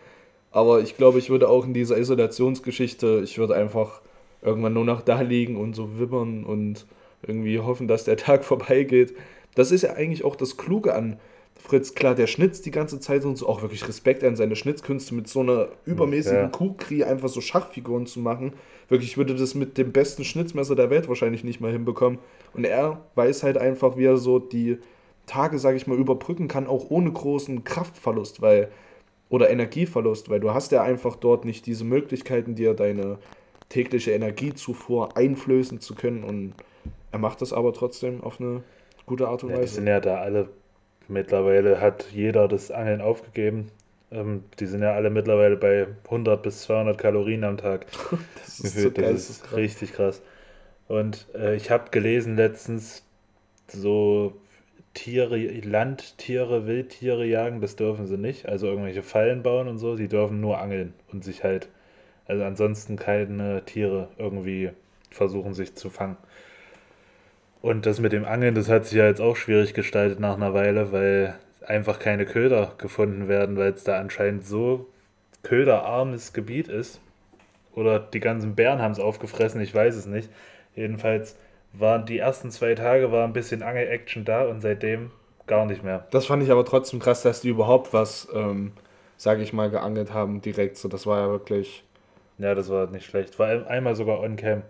Aber ich glaube, ich würde auch in dieser Isolationsgeschichte, ich würde einfach irgendwann nur noch da liegen und so wimmern und irgendwie hoffen, dass der <laughs> Tag vorbeigeht. Das ist ja eigentlich auch das Kluge an Fritz. Klar, der schnitzt die ganze Zeit und so, auch wirklich Respekt an seine Schnitzkünste mit so einer übermäßigen ja. Kukri einfach so Schachfiguren zu machen. Wirklich, ich würde das mit dem besten Schnitzmesser der Welt wahrscheinlich nicht mal hinbekommen. Und er weiß halt einfach, wie er so die Tage, sage ich mal, überbrücken kann, auch ohne großen Kraftverlust, weil oder Energieverlust, weil du hast ja einfach dort nicht diese Möglichkeiten, dir deine tägliche Energiezufuhr einflößen zu können und er macht das aber trotzdem auf eine gute Art und Weise. Ja, die sind ja da alle, mittlerweile hat jeder das Angeln aufgegeben. Ähm, die sind ja alle mittlerweile bei 100 bis 200 Kalorien am Tag. <laughs> das ist, so das ist krass. richtig krass. Und äh, ich habe gelesen letztens, so Tiere, Landtiere, Wildtiere jagen, das dürfen sie nicht. Also irgendwelche Fallen bauen und so. Sie dürfen nur angeln und sich halt, also ansonsten keine Tiere irgendwie versuchen, sich zu fangen. Und das mit dem Angeln, das hat sich ja jetzt auch schwierig gestaltet nach einer Weile, weil einfach keine Köder gefunden werden, weil es da anscheinend so köderarmes Gebiet ist. Oder die ganzen Bären haben es aufgefressen, ich weiß es nicht. Jedenfalls waren die ersten zwei Tage war ein bisschen Angel-Action da und seitdem gar nicht mehr. Das fand ich aber trotzdem krass, dass die überhaupt was, ähm, sage ich mal, geangelt haben direkt. So, das war ja wirklich. Ja, das war nicht schlecht. War einmal sogar on-cam.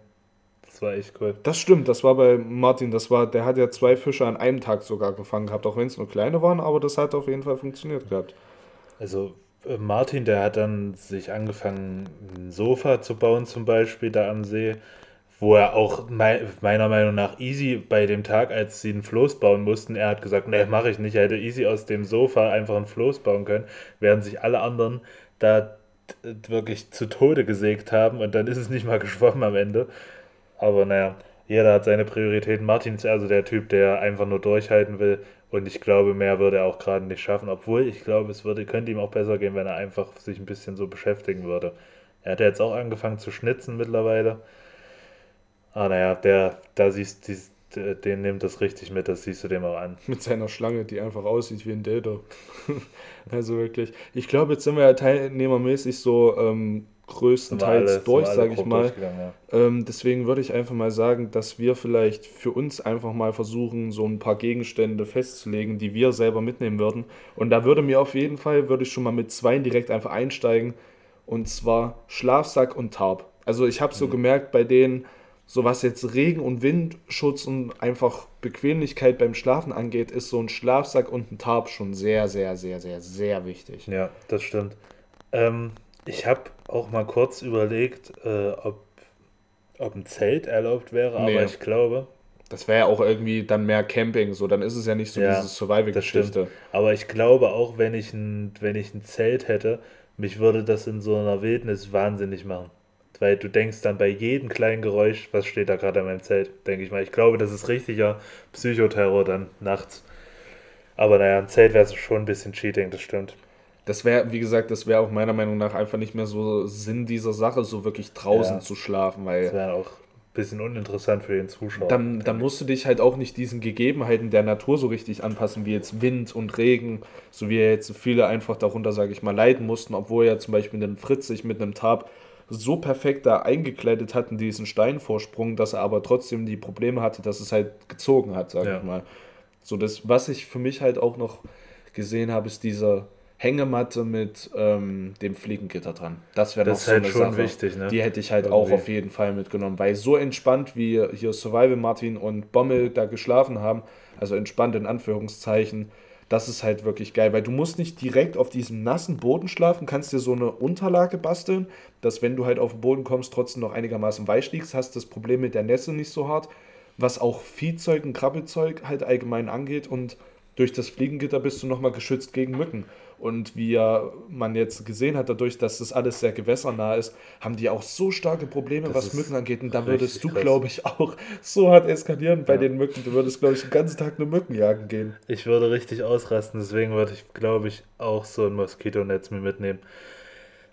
Das war echt cool. Das stimmt, das war bei Martin, das war, der hat ja zwei Fische an einem Tag sogar gefangen gehabt, auch wenn es nur kleine waren, aber das hat auf jeden Fall funktioniert gehabt. Also äh, Martin, der hat dann sich angefangen, ein Sofa zu bauen zum Beispiel da am See wo er auch meiner Meinung nach easy bei dem Tag, als sie einen Floß bauen mussten, er hat gesagt, nee, mache ich nicht. Er hätte easy aus dem Sofa einfach einen Floß bauen können, während sich alle anderen da wirklich zu Tode gesägt haben und dann ist es nicht mal <laughs> geschwommen am Ende. Aber naja, jeder hat seine Prioritäten. Martin ist also der Typ, der einfach nur durchhalten will und ich glaube, mehr würde er auch gerade nicht schaffen, obwohl ich glaube, es würde, könnte ihm auch besser gehen, wenn er einfach sich ein bisschen so beschäftigen würde. Er hat jetzt auch angefangen zu schnitzen mittlerweile. Ah, naja, der, da siehst du, den nimmt das richtig mit, das siehst du dem auch an. <laughs> Mit seiner Schlange, die einfach aussieht wie ein Dildo. <laughs> also wirklich. Ich glaube, jetzt sind wir ja teilnehmermäßig so ähm, größtenteils alle, durch, sage ich mal. Ja. Ähm, deswegen würde ich einfach mal sagen, dass wir vielleicht für uns einfach mal versuchen, so ein paar Gegenstände festzulegen, die wir selber mitnehmen würden. Und da würde mir auf jeden Fall, würde ich schon mal mit zwei direkt einfach einsteigen. Und zwar Schlafsack und Tarp. Also ich habe so mhm. gemerkt, bei denen so was jetzt Regen- und Windschutz und einfach Bequemlichkeit beim Schlafen angeht, ist so ein Schlafsack und ein Tarp schon sehr, sehr, sehr, sehr, sehr wichtig. Ja, das stimmt. Ähm, ich habe auch mal kurz überlegt, äh, ob, ob ein Zelt erlaubt wäre, nee. aber ich glaube. Das wäre ja auch irgendwie dann mehr Camping, so dann ist es ja nicht so ja, diese Survival-Geschichte. Aber ich glaube auch, wenn ich, ein, wenn ich ein Zelt hätte, mich würde das in so einer Wildnis wahnsinnig machen. Weil du denkst dann bei jedem kleinen Geräusch, was steht da gerade in meinem Zelt, denke ich mal. Ich glaube, das ist richtiger Psychoterror dann nachts. Aber naja, ein Zelt wäre schon ein bisschen Cheating, das stimmt. Das wäre, wie gesagt, das wäre auch meiner Meinung nach einfach nicht mehr so Sinn dieser Sache, so wirklich draußen ja. zu schlafen, weil. Das wäre auch ein bisschen uninteressant für den Zuschauer. Dann, dann musst du dich halt auch nicht diesen Gegebenheiten der Natur so richtig anpassen, wie jetzt Wind und Regen, so wie jetzt viele einfach darunter, sage ich mal, leiden mussten, obwohl ja zum Beispiel ein Fritz sich mit einem Tarp so perfekt da eingekleidet hat in diesen Steinvorsprung, dass er aber trotzdem die Probleme hatte, dass es halt gezogen hat, sag ja. ich mal. So das, was ich für mich halt auch noch gesehen habe, ist diese Hängematte mit ähm, dem Fliegengitter dran. Das wäre noch so halt eine schon Sache. wichtig, ne? Die hätte ich halt Irgendwie. auch auf jeden Fall mitgenommen, weil so entspannt wie hier Survival Martin und Bommel da geschlafen haben, also entspannt in Anführungszeichen, das ist halt wirklich geil, weil du musst nicht direkt auf diesem nassen Boden schlafen, kannst dir so eine Unterlage basteln, dass wenn du halt auf den Boden kommst, trotzdem noch einigermaßen weich liegst, hast das Problem mit der Nässe nicht so hart, was auch Viehzeug und Krabbelzeug halt allgemein angeht und durch das Fliegengitter bist du nochmal geschützt gegen Mücken. Und wie ja man jetzt gesehen hat, dadurch, dass das alles sehr gewässernah ist, haben die auch so starke Probleme, das was Mücken angeht. Und da würdest du, glaube ich, auch so hart eskalieren bei ja. den Mücken. Du würdest, glaube ich, den ganzen Tag nur Mücken jagen gehen. Ich würde richtig ausrasten, deswegen würde ich, glaube ich, auch so ein Moskitonetz mir mitnehmen.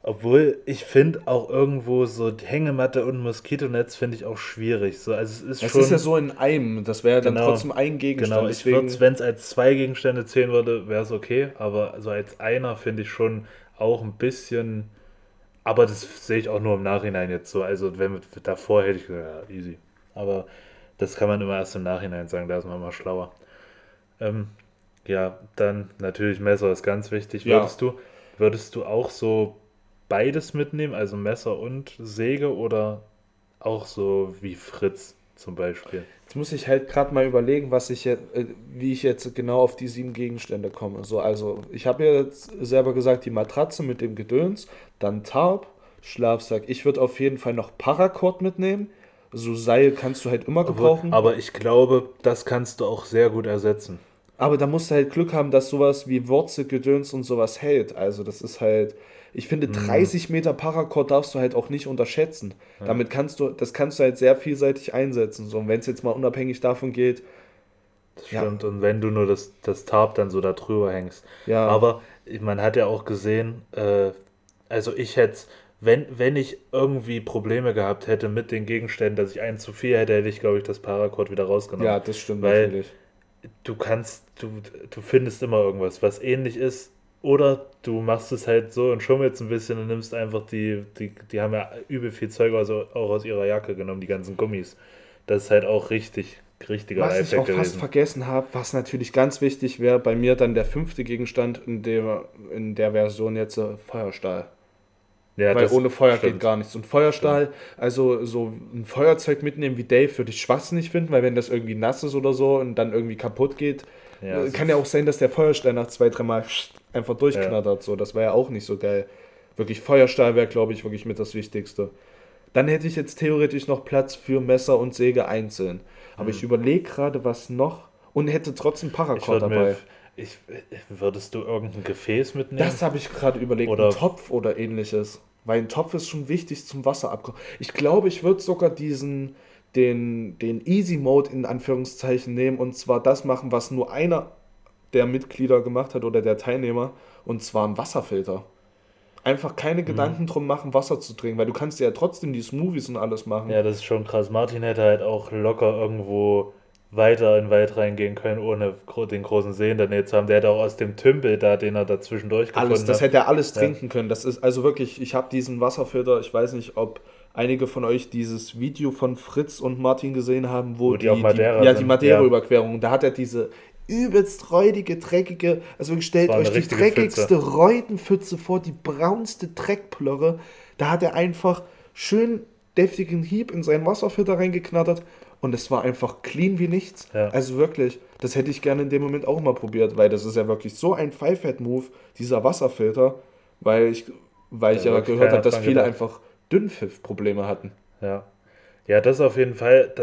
Obwohl ich finde auch irgendwo so Hängematte und Moskitonetz finde ich auch schwierig. So, also es ist das schon, ist ja so in einem, das wäre ja dann genau, trotzdem ein Gegenstand. Genau, wenn es als zwei Gegenstände zählen würde, wäre es okay, aber so als einer finde ich schon auch ein bisschen, aber das sehe ich auch nur im Nachhinein jetzt so. Also wenn davor hätte ich gesagt, ja, easy. Aber das kann man immer erst im Nachhinein sagen, da ist man mal schlauer. Ähm, ja, dann natürlich Messer ist ganz wichtig. Würdest ja. du, würdest du auch so beides mitnehmen, also Messer und Säge oder auch so wie Fritz zum Beispiel? Jetzt muss ich halt gerade mal überlegen, was ich jetzt, äh, wie ich jetzt genau auf die sieben Gegenstände komme. So, also ich habe ja jetzt selber gesagt, die Matratze mit dem Gedöns, dann Tarp, Schlafsack. Ich würde auf jeden Fall noch Paracord mitnehmen. So Seil kannst du halt immer gebrauchen. Aber ich glaube, das kannst du auch sehr gut ersetzen. Aber da musst du halt Glück haben, dass sowas wie Wurzel, Gedöns und sowas hält. Also das ist halt, ich finde, 30 mhm. Meter Paracord darfst du halt auch nicht unterschätzen. Ja. Damit kannst du, das kannst du halt sehr vielseitig einsetzen. So, und wenn es jetzt mal unabhängig davon geht. Das stimmt, ja. und wenn du nur das, das Tarp dann so da drüber hängst. Ja. Aber man hat ja auch gesehen, äh, also ich hätte, wenn, wenn ich irgendwie Probleme gehabt hätte mit den Gegenständen, dass ich einen zu viel hätte, hätte ich, glaube ich, das Paracord wieder rausgenommen. Ja, das stimmt Weil natürlich. Du kannst, du, du findest immer irgendwas, was ähnlich ist, oder du machst es halt so und schummelst ein bisschen und nimmst einfach die, die, die haben ja übel viel Zeug also auch aus ihrer Jacke genommen, die ganzen Gummis. Das ist halt auch richtig, richtiger Was ich auch gewesen. fast vergessen habe, was natürlich ganz wichtig wäre, bei mir dann der fünfte Gegenstand in der, in der Version jetzt äh, Feuerstahl. Ja, Weil ohne Feuer stimmt. geht gar nichts. Und Feuerstahl, stimmt. also so ein Feuerzeug mitnehmen wie Dave würde ich schwachsinnig finden, weil wenn das irgendwie nass ist oder so und dann irgendwie kaputt geht, ja, kann ja auch sein, dass der Feuerstahl nach zwei, dreimal einfach durchknattert. Ja. So, das wäre ja auch nicht so geil. Wirklich Feuerstahl wäre, glaube ich, wirklich mit das Wichtigste. Dann hätte ich jetzt theoretisch noch Platz für Messer und Säge einzeln. Aber mhm. ich überlege gerade, was noch. Und hätte trotzdem Paracord dabei. Ich, würdest du irgendein Gefäß mitnehmen? Das habe ich gerade überlegt. Oder ein Topf oder ähnliches. Weil ein Topf ist schon wichtig zum Wasser abkochen. Ich glaube, ich würde sogar diesen, den, den Easy Mode in Anführungszeichen nehmen und zwar das machen, was nur einer der Mitglieder gemacht hat oder der Teilnehmer, und zwar ein Wasserfilter. Einfach keine mhm. Gedanken drum machen, Wasser zu trinken, weil du kannst ja trotzdem die Smoothies und alles machen. Ja, das ist schon krass. Martin hätte halt auch locker irgendwo weiter in den Wald reingehen können, ohne den großen See in der Nähe zu haben. Der hätte auch aus dem Tümpel da, den er dazwischen durchgefunden alles, Das hätte er alles ja. trinken können. Das ist also wirklich, ich habe diesen Wasserfilter, ich weiß nicht, ob einige von euch dieses Video von Fritz und Martin gesehen haben, wo, wo die, die, die, ja, die Madeira-Überquerung, ja. da hat er diese übelst räudige, dreckige, also stellt euch die dreckigste Pfütze. Räudenpfütze vor, die braunste Dreckplörre. Da hat er einfach schön deftigen Hieb in seinen Wasserfilter reingeknattert und es war einfach clean wie nichts. Ja. Also wirklich, das hätte ich gerne in dem Moment auch mal probiert, weil das ist ja wirklich so ein Five-Head-Move, dieser Wasserfilter, weil ich, weil ich ja, ja gehört habe, dass viele gedacht. einfach Dünnpfiff-Probleme hatten. Ja. Ja, das auf jeden Fall,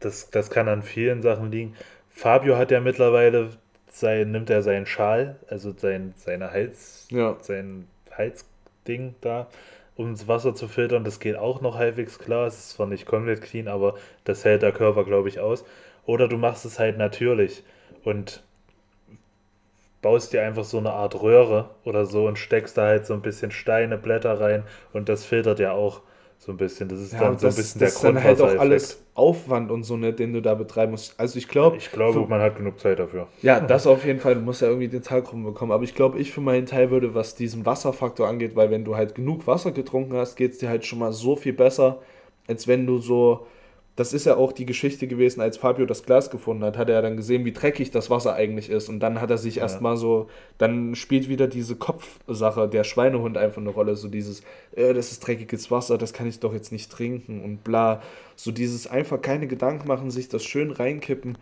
das, das kann an vielen Sachen liegen. Fabio hat ja mittlerweile sein, nimmt er seinen Schal, also sein, seine Hals, ja. sein Halsding da, um das Wasser zu filtern. Das geht auch noch halbwegs klar. Es ist zwar nicht komplett clean, aber das hält der Körper, glaube ich, aus. Oder du machst es halt natürlich und baust dir einfach so eine Art Röhre oder so und steckst da halt so ein bisschen Steine, Blätter rein und das filtert ja auch so ein bisschen. Das ist ja, dann so ein bisschen der Grund. Das ist dann halt auch alles Aufwand und so, ne, den du da betreiben musst. Also ich glaube. Ich glaube, man hat genug Zeit dafür. Ja, das auf jeden Fall. Du musst ja irgendwie den Tag rumbekommen. Aber ich glaube, ich für meinen Teil würde, was diesen Wasserfaktor angeht, weil wenn du halt genug Wasser getrunken hast, geht es dir halt schon mal so viel besser, als wenn du so das ist ja auch die Geschichte gewesen, als Fabio das Glas gefunden hat, hat er dann gesehen, wie dreckig das Wasser eigentlich ist. Und dann hat er sich ja. erstmal so, dann spielt wieder diese Kopfsache, der Schweinehund einfach eine Rolle. So dieses, äh, das ist dreckiges Wasser, das kann ich doch jetzt nicht trinken und bla. So dieses einfach keine Gedanken machen, sich das schön reinkippen.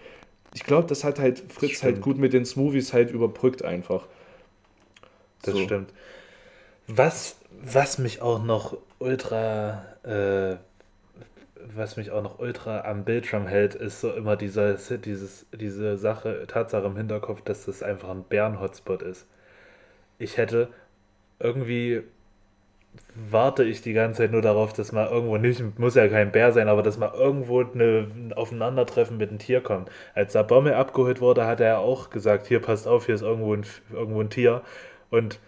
Ich glaube, das hat halt Fritz halt gut mit den Smoothies halt überbrückt einfach. Das so. stimmt. Was, was mich auch noch ultra. Äh was mich auch noch ultra am Bildschirm hält, ist so immer dieser, dieses, diese Sache, Tatsache im Hinterkopf, dass das einfach ein Bären-Hotspot ist. ich hätte irgendwie warte ich die ganze Zeit nur darauf, dass mal irgendwo nicht, muss ja kein Bär sein, aber dass mal irgendwo eine, ein Aufeinandertreffen mit einem Tier kommt. Als der Bommel abgeholt wurde, hat er auch gesagt, hier passt auf, hier ist irgendwo ein, irgendwo ein Tier. Und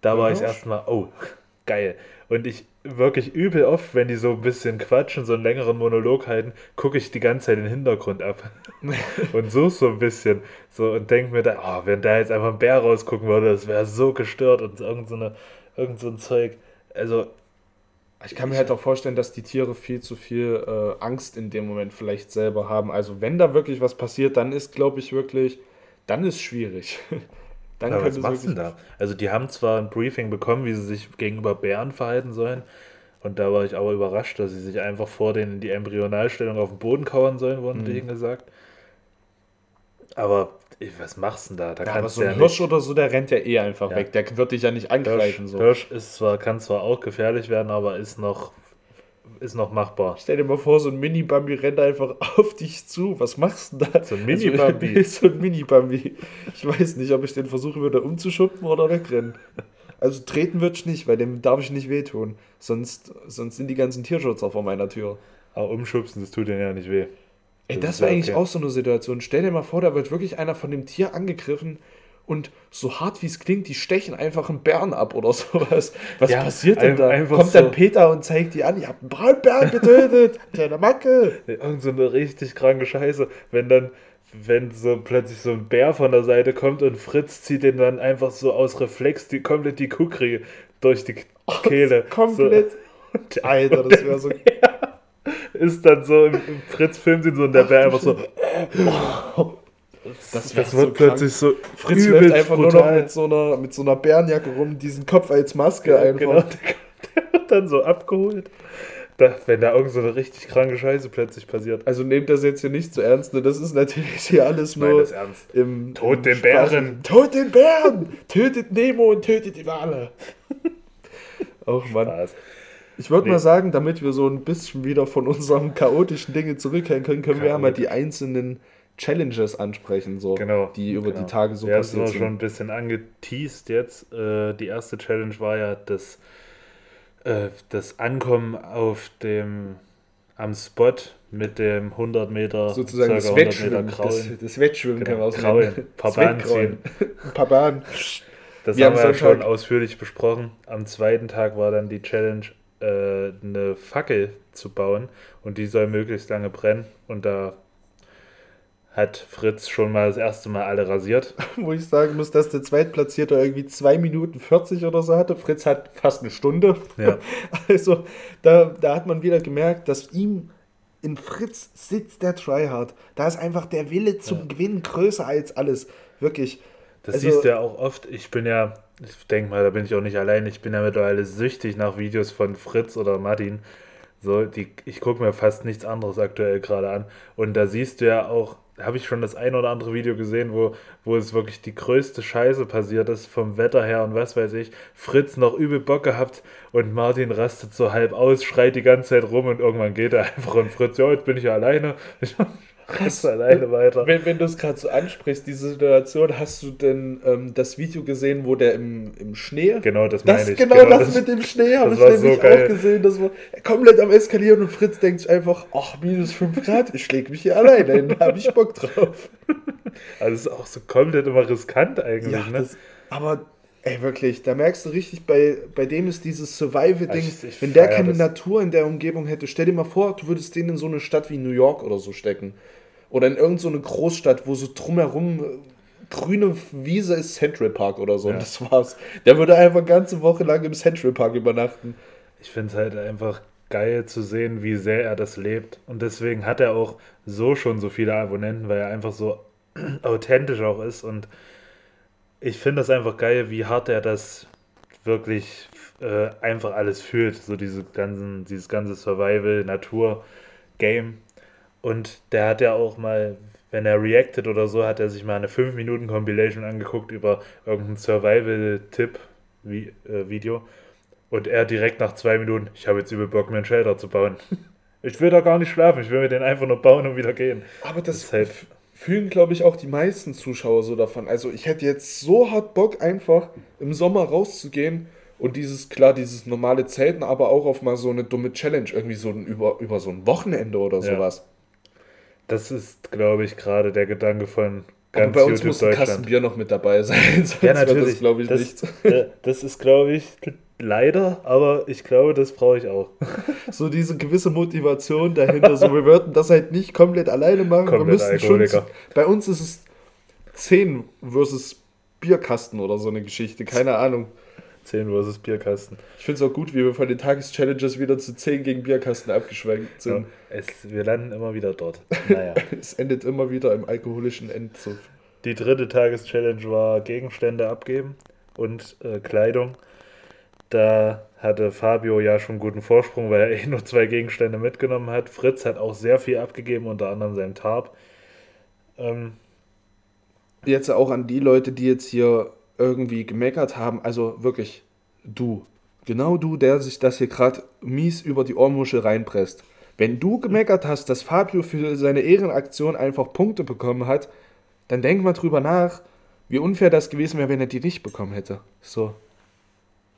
da war ich erstmal, oh, <laughs> geil. Und ich wirklich übel oft, wenn die so ein bisschen quatschen, so einen längeren Monolog halten, gucke ich die ganze Zeit den Hintergrund ab. <laughs> und suche so ein bisschen. So und denke mir da, oh, wenn da jetzt einfach ein Bär rausgucken würde, das wäre so gestört und irgend so, eine, irgend so ein Zeug also. Ich kann mir halt auch vorstellen, dass die Tiere viel zu viel äh, Angst in dem Moment vielleicht selber haben. Also wenn da wirklich was passiert, dann ist, glaube ich, wirklich, dann ist schwierig. <laughs> dann Aber was machst du da? Also die haben zwar ein Briefing bekommen, wie sie sich gegenüber Bären verhalten sollen. Und da war ich aber überrascht, dass sie sich einfach vor denen in die Embryonalstellung auf den Boden kauern sollen, wurden mhm. denen gesagt. Aber was machst du denn da? da ja, aber so ein ja Hirsch oder so, der rennt ja eh einfach ja. weg. Der wird dich ja nicht angreifen. Hirsch, so. Hirsch ist zwar, kann zwar auch gefährlich werden, aber ist noch, ist noch machbar. Stell dir mal vor, so ein Mini-Bambi rennt einfach auf dich zu. Was machst du da? So ein also, Mini-Bambi. <laughs> so ein Mini-Bambi. Ich weiß nicht, ob ich den versuchen würde umzuschuppen oder wegrennen. Also treten würde ich nicht, weil dem darf ich nicht wehtun. Sonst, sonst sind die ganzen Tierschützer vor meiner Tür. Aber umschubsen, das tut denen ja nicht weh. Ey, das, das wäre eigentlich okay. auch so eine Situation. Stell dir mal vor, da wird wirklich einer von dem Tier angegriffen und so hart wie es klingt, die stechen einfach einen Bären ab oder <laughs> sowas. Was ja, passiert denn da? Kommt so dann Peter und zeigt die an, ihr habt einen Braunbären getötet, <laughs> kleiner Macke. Irgend so eine richtig kranke Scheiße. Wenn dann, wenn so plötzlich so ein Bär von der Seite kommt und Fritz zieht den dann einfach so aus Reflex die komplett die Kukri durch die <laughs> Kehle. Oh, komplett. So. Alter, das wäre so. Ist dann so im, im Fritz-Film so und der Bär einfach so. Das, das wird so plötzlich so. Fritz läuft einfach brutal. nur noch mit so, einer, mit so einer Bärenjacke rum, diesen Kopf als Maske ja, einfach. Genau, <laughs> der, wird dann so abgeholt. Da, wenn da irgend so eine richtig kranke Scheiße plötzlich passiert. Also nehmt das jetzt hier nicht zu ernst, ne? Das ist natürlich hier alles nur das ernst. im Tod im den Bären. Tod den Bären! tötet Nemo und tötet die Wale. <laughs> Och Mann. Spaß. Ich würde nee. mal sagen, damit wir so ein bisschen wieder von unseren chaotischen Dingen zurückkehren können, können wir ja mal die einzelnen Challenges ansprechen, so, genau, die über genau. die Tage so ja, passiert sind. Ja, schon ein bisschen angeteased jetzt. Äh, die erste Challenge war ja das, äh, das Ankommen auf dem am Spot mit dem 100 Meter sozusagen das Wettschwimmen, das, das, Wettschwimmen genau, kann man auch Kraulen, ein paar Bahnen ziehen. Bahnen. Das wir haben wir ja schon ausführlich besprochen. Am zweiten Tag war dann die Challenge äh, eine Fackel zu bauen und die soll möglichst lange brennen. Und da hat Fritz schon mal das erste Mal alle rasiert. <laughs> Wo ich sagen muss, dass der Zweitplatzierte irgendwie 2 Minuten 40 oder so hatte. Fritz hat fast eine Stunde. Ja. <laughs> Also da, da hat man wieder gemerkt, dass ihm in Fritz sitzt der Tryhard. Da ist einfach der Wille zum ja. Gewinnen größer als alles. Wirklich. Das also, siehst du ja auch oft. Ich bin ja ich denke mal, da bin ich auch nicht allein. Ich bin ja mittlerweile süchtig nach Videos von Fritz oder Martin. So, die, ich gucke mir fast nichts anderes aktuell gerade an. Und da siehst du ja auch, habe ich schon das ein oder andere Video gesehen, wo, wo es wirklich die größte Scheiße passiert ist, vom Wetter her und was weiß ich. Fritz noch übel Bock gehabt und Martin rastet so halb aus, schreit die ganze Zeit rum und irgendwann geht er <laughs> einfach und Fritz, ja, jetzt bin ich ja alleine. <laughs> Hast, alleine weiter. Wenn, wenn du es gerade so ansprichst, diese Situation, hast du denn ähm, das Video gesehen, wo der im, im Schnee. Genau, das meine das, ich. Genau, genau das, das, mit dem Schnee habe ich nämlich so auch gesehen. Das war komplett am Eskalieren und Fritz denkt sich einfach: Ach, minus 5 Grad, ich schläge mich hier alleine hin, da habe ich Bock drauf. <laughs> Also, es ist auch so komplett immer riskant eigentlich. Ja, ne? das, aber Ey, wirklich, da merkst du richtig, bei, bei dem ist dieses Survival-Ding, wenn der keine das. Natur in der Umgebung hätte, stell dir mal vor, du würdest den in so eine Stadt wie New York oder so stecken. Oder in irgendeine so Großstadt, wo so drumherum äh, grüne Wiese ist Central Park oder so. Ja. Und das war's. Der würde einfach ganze Woche lang im Central Park übernachten. Ich finde es halt einfach geil zu sehen, wie sehr er das lebt. Und deswegen hat er auch so schon so viele Abonnenten, weil er einfach so <clears throat> authentisch auch ist. Und ich finde das einfach geil, wie hart er das wirklich äh, einfach alles fühlt. So diese ganzen, dieses ganze Survival, Natur, Game. Und der hat ja auch mal, wenn er reacted oder so, hat er sich mal eine 5-Minuten-Compilation angeguckt über irgendein Survival-Tipp-Video. Äh, Und er direkt nach zwei Minuten, ich habe jetzt über Bock, mir einen Shelter zu bauen. <laughs> Ich will da gar nicht schlafen, ich will mir den einfach nur bauen und wieder gehen. Aber das, das halt fühlen, glaube ich, auch die meisten Zuschauer so davon. Also ich hätte jetzt so hart Bock, einfach im Sommer rauszugehen und dieses, klar, dieses normale Zelten, aber auch auf mal so eine dumme Challenge, irgendwie so ein, über, über so ein Wochenende oder Ja. sowas. Das ist, glaube ich, gerade der Gedanke von Aber ganz bei uns YouTube muss ein Kasten Deutschland. Bier noch mit dabei sein, <laughs> sonst Ja, wird natürlich. das, glaube ich, das, nichts. <laughs> äh, das ist, glaube ich, leider, aber ich glaube, das brauche ich auch. <laughs> So diese gewisse Motivation dahinter, so wir würden das halt nicht komplett alleine machen, wir Komplett müssten schon, Alkoholiker. bei uns ist es 10 versus Bierkasten oder so eine Geschichte, keine Ahnung. 10 versus Bierkasten. Ich finde es auch gut, wie wir von den Tageschallenges wieder zu 10 gegen Bierkasten abgeschwenkt Ja, sind. es, wir landen immer wieder dort. Naja. <laughs> Es endet immer wieder im alkoholischen Endzug. Die dritte Tageschallenge war Gegenstände abgeben und äh, Kleidung. Da hatte Fabio ja schon guten Vorsprung, weil er eh nur zwei Gegenstände mitgenommen hat. Fritz hat auch sehr viel abgegeben, unter anderem sein Tarp. Ähm, Jetzt auch an die Leute, die jetzt hier irgendwie gemeckert haben, also wirklich, du, genau du, der sich das hier gerade mies über die Ohrmuschel reinpresst. Wenn du gemeckert hast, dass Fabio für seine Ehrenaktion einfach Punkte bekommen hat, dann denk mal drüber nach, wie unfair das gewesen wäre, wenn er die nicht bekommen hätte. So.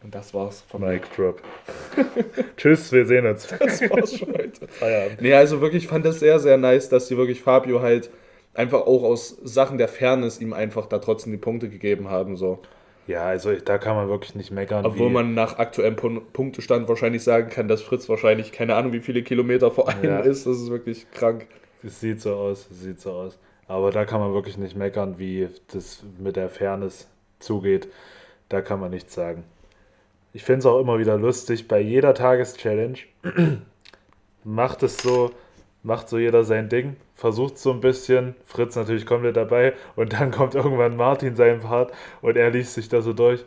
Und das war's von Mic drop. <laughs> Tschüss, wir sehen uns. Das war's schon heute. Feierabend. Nee, also wirklich, ich fand das sehr, sehr nice, dass sie wirklich Fabio halt einfach auch aus Sachen der Fairness ihm einfach da trotzdem die Punkte gegeben haben. So. Ja, also da kann man wirklich nicht meckern. Obwohl man nach aktuellem Pun Punktestand wahrscheinlich sagen kann, dass Fritz wahrscheinlich keine Ahnung, wie viele Kilometer vor einem Ja. ist. Das ist wirklich krank. Es sieht so aus, es sieht so aus. Aber da kann man wirklich nicht meckern, wie das mit der Fairness zugeht. Da kann man nichts sagen. Ich finde es auch immer wieder lustig, bei jeder Tageschallenge <clears throat> macht es so, macht so jeder sein Ding, versucht so ein bisschen, Fritz natürlich komplett dabei und dann kommt irgendwann Martin sein Part und er liest sich da so durch.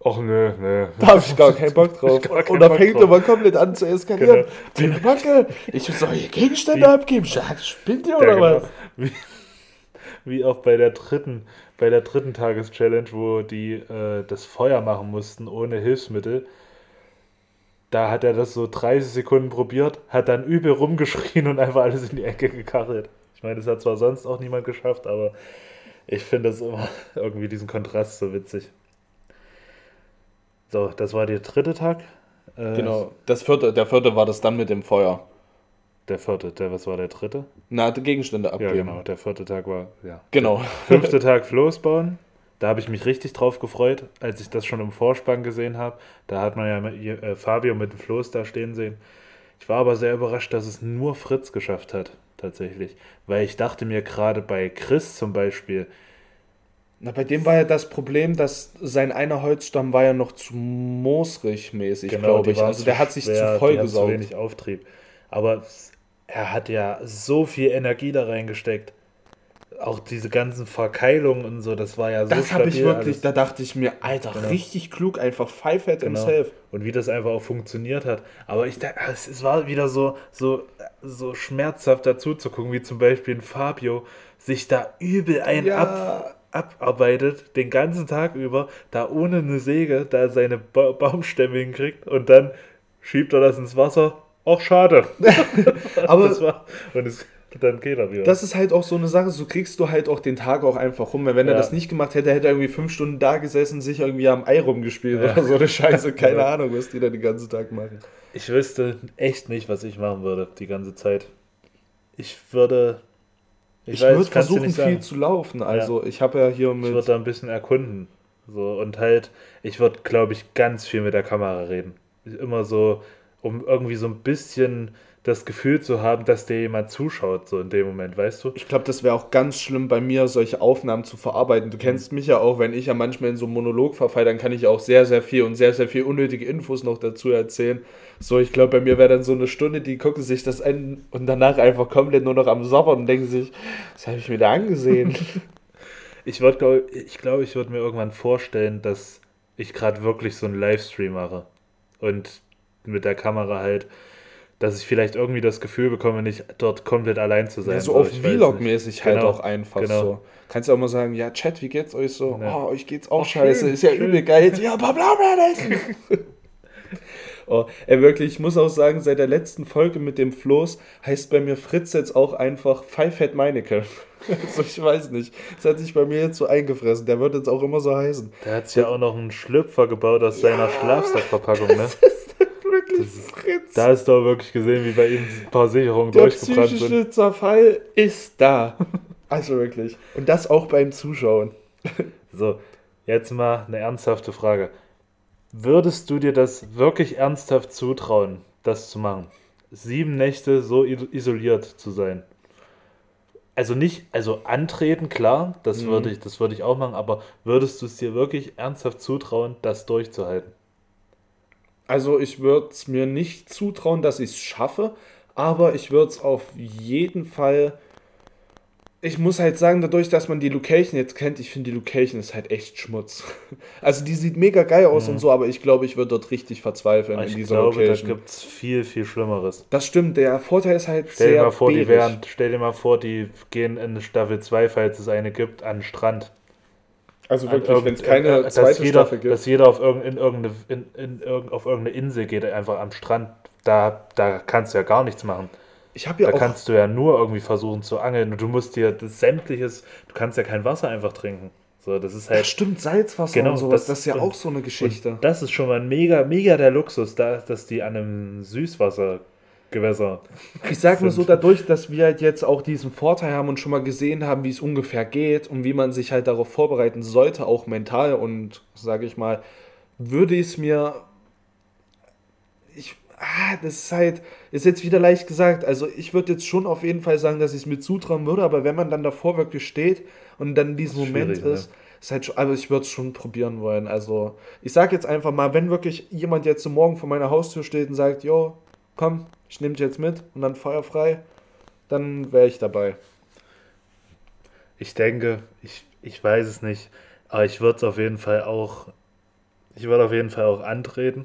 Och nö, nö. Da habe ich gar keinen Bock <laughs> drauf. Und da fängt er mal komplett an zu eskalieren. Genau. Die Backe, ich soll hier Gegenstände Wie- abgeben. Schatz, spinnt ihr oder genau. was? Wie, wie auch bei der dritten, bei der dritten Tageschallenge, wo die äh, das Feuer machen mussten ohne Hilfsmittel. Da hat er das so 30 Sekunden probiert, hat dann übel rumgeschrien und einfach alles in die Ecke gekachelt. Ich meine, das hat zwar sonst auch niemand geschafft, aber ich finde das immer <laughs> irgendwie diesen Kontrast so witzig. So, das war der dritte Tag. Äh, Genau, das vierte, der vierte war das dann mit dem Feuer. Der vierte, der, was war der dritte? Na, die Gegenstände abgeben. Ja, genau, der vierte Tag war, ja. Genau. Fünfter <laughs> Tag Floß bauen. Da habe ich mich richtig drauf gefreut, als ich das schon im Vorspann gesehen habe. Da hat man ja mit, äh, Fabio mit dem Floß da stehen sehen. Ich war aber sehr überrascht, dass es nur Fritz geschafft hat, tatsächlich. Weil ich dachte mir gerade bei Chris zum Beispiel, Na, bei dem war ja das Problem, dass sein einer Holzstamm war ja noch zu moosrig mäßig, glaube Genau, die ich. Also der hat sich schwer, zu voll haben zu gesaugt. wenig Auftrieb. Aber er hat ja so viel Energie da reingesteckt. Auch diese ganzen Verkeilungen und so, das war ja so Das habe ich wirklich, alles. da dachte ich mir, Alter, Genau. richtig klug, einfach Five Head Genau. himself. Und wie das einfach auch funktioniert hat. Aber ich dachte, es, es war wieder so, so, so schmerzhaft dazu zu gucken, wie zum Beispiel ein Fabio sich da übel ein ab, abarbeitet, den ganzen Tag über, da ohne eine Säge, da seine ba Baumstämme hinkriegt und dann schiebt er das ins Wasser. Auch schade. <laughs> <laughs> Aber das war, und es, dann geht er wieder. das ist halt auch so eine Sache, so kriegst du halt auch den Tag auch einfach rum. Weil wenn er Ja. das nicht gemacht hätte, hätte er irgendwie fünf Stunden da gesessen, sich irgendwie am Ei rumgespielt Ja. oder so eine Scheiße. <laughs> Keine Ja. Ahnung, was die da den ganzen Tag machen. ich wüsste echt nicht, was ich machen würde die ganze Zeit. Ich würde. Ich, weiß, würde versuchen, viel zu laufen. Also ich habe ja hier Ich mit... würde da ein bisschen erkunden. So, und halt, ich würde, glaube ich, ganz viel mit der Kamera reden. Immer so, um irgendwie so ein bisschen das Gefühl zu haben, dass dir jemand zuschaut, so in dem Moment, weißt du? Ich glaube, das wäre auch ganz schlimm bei mir, solche Aufnahmen zu verarbeiten. Du kennst mich ja auch, wenn ich ja manchmal in so einen Monolog verfalle, dann kann ich auch sehr, sehr viel und sehr, sehr viel unnötige Infos noch dazu erzählen. So, ich glaube, bei mir wäre dann so eine Stunde, die gucken sich das an und danach einfach komplett nur noch am Sabbern und denken sich, was habe ich mir da angesehen? <laughs> <laughs> Ich würde, glaub, ich glaube, ich würde mir irgendwann vorstellen, dass ich gerade wirklich so einen Livestream mache. Und mit der Kamera halt, dass ich vielleicht irgendwie das Gefühl bekomme, nicht dort komplett allein zu sein. ja, so auf. Vlog-mäßig halt Genau, auch einfach genau. so. Kannst du auch mal sagen, ja, Chat, wie geht's euch so? Ja. Oh, euch geht's auch Ach, scheiße, schön, ist ja schön. übel geil. Ja, bla bla bla. <laughs> Oh, ey, wirklich, ich muss auch sagen, seit der letzten Folge mit dem Floß heißt bei mir Fritz jetzt auch einfach Pfeifett Meinecke. <laughs> also ich weiß nicht. Das hat sich bei mir jetzt so eingefressen. Der wird jetzt auch immer so heißen. Der hat sich ja auch noch einen Schlüpfer gebaut aus seiner Schlafsackverpackung, ne? <laughs> Wirklich Das ist- Fritz. Da hast du auch wirklich gesehen, wie bei ihm ein paar Sicherungen Der durchgebrannt sind. psychische Zerfall ist da. Also wirklich. Und das auch beim Zuschauen. So, jetzt mal eine ernsthafte Frage. Würdest du dir das wirklich ernsthaft zutrauen, das zu machen? Sieben Nächte so isoliert zu sein? Also nicht, also antreten, klar, das Mhm. würde ich, das würde ich auch machen, aber würdest du es dir wirklich ernsthaft zutrauen, das durchzuhalten? Also ich würde es mir nicht zutrauen, dass ich es schaffe, aber ich würde es auf jeden Fall. Ich muss halt sagen, dadurch, dass man die Location jetzt kennt, ich finde die Location ist halt echt Schmutz. <laughs> Also die sieht mega geil aus und so, aber ich glaube, ich würde dort richtig verzweifeln in Mhm. Ich dieser glaube, da Location. gibt es viel, viel Schlimmeres. das stimmt, der Vorteil ist halt Stell dir sehr mal vor, die wären, stell dir mal vor, die gehen in Staffel 2, falls es eine gibt, an den Strand. Also wirklich, wenn es keine äh, dass zweite jeder, Staffel gibt. Dass jeder auf, irgend, in irgendeine, in, in, irgend- auf irgendeine Insel geht, einfach am Strand. Da, da kannst du ja gar nichts machen. Ich habe ja Da auch kannst du ja nur irgendwie versuchen zu angeln und du musst dir das sämtliches, du kannst ja kein Wasser einfach trinken. So, das ist Ja, halt. stimmt, Salzwasser Genau, und sowas. das- Das, ist ja und- auch so eine Geschichte. Das ist schon mal mega, mega der Luxus, da, dass die an einem Süßwassergewässer. Ich sag nur so, dadurch, dass wir halt jetzt auch diesen Vorteil haben und schon mal gesehen haben, wie es ungefähr geht und wie man sich halt darauf vorbereiten sollte, auch mental und sage ich mal, würde ich es mir. Ich, ah, das ist halt, ist jetzt wieder leicht gesagt. Also ich würde jetzt schon auf jeden Fall sagen, dass ich es mir zutrauen würde, aber wenn man dann davor wirklich steht und dann diesen Das ist Moment ne? ist, ist halt schon, also ich würde es schon probieren wollen. Also ich sage jetzt einfach mal, wenn wirklich jemand jetzt so morgen vor meiner Haustür steht und sagt, jo, komm, ich nehme dich jetzt mit und dann feuerfrei, dann wäre ich dabei. Ich denke, ich, ich weiß es nicht, aber ich würde es auf jeden Fall auch, ich würde auf jeden Fall auch antreten.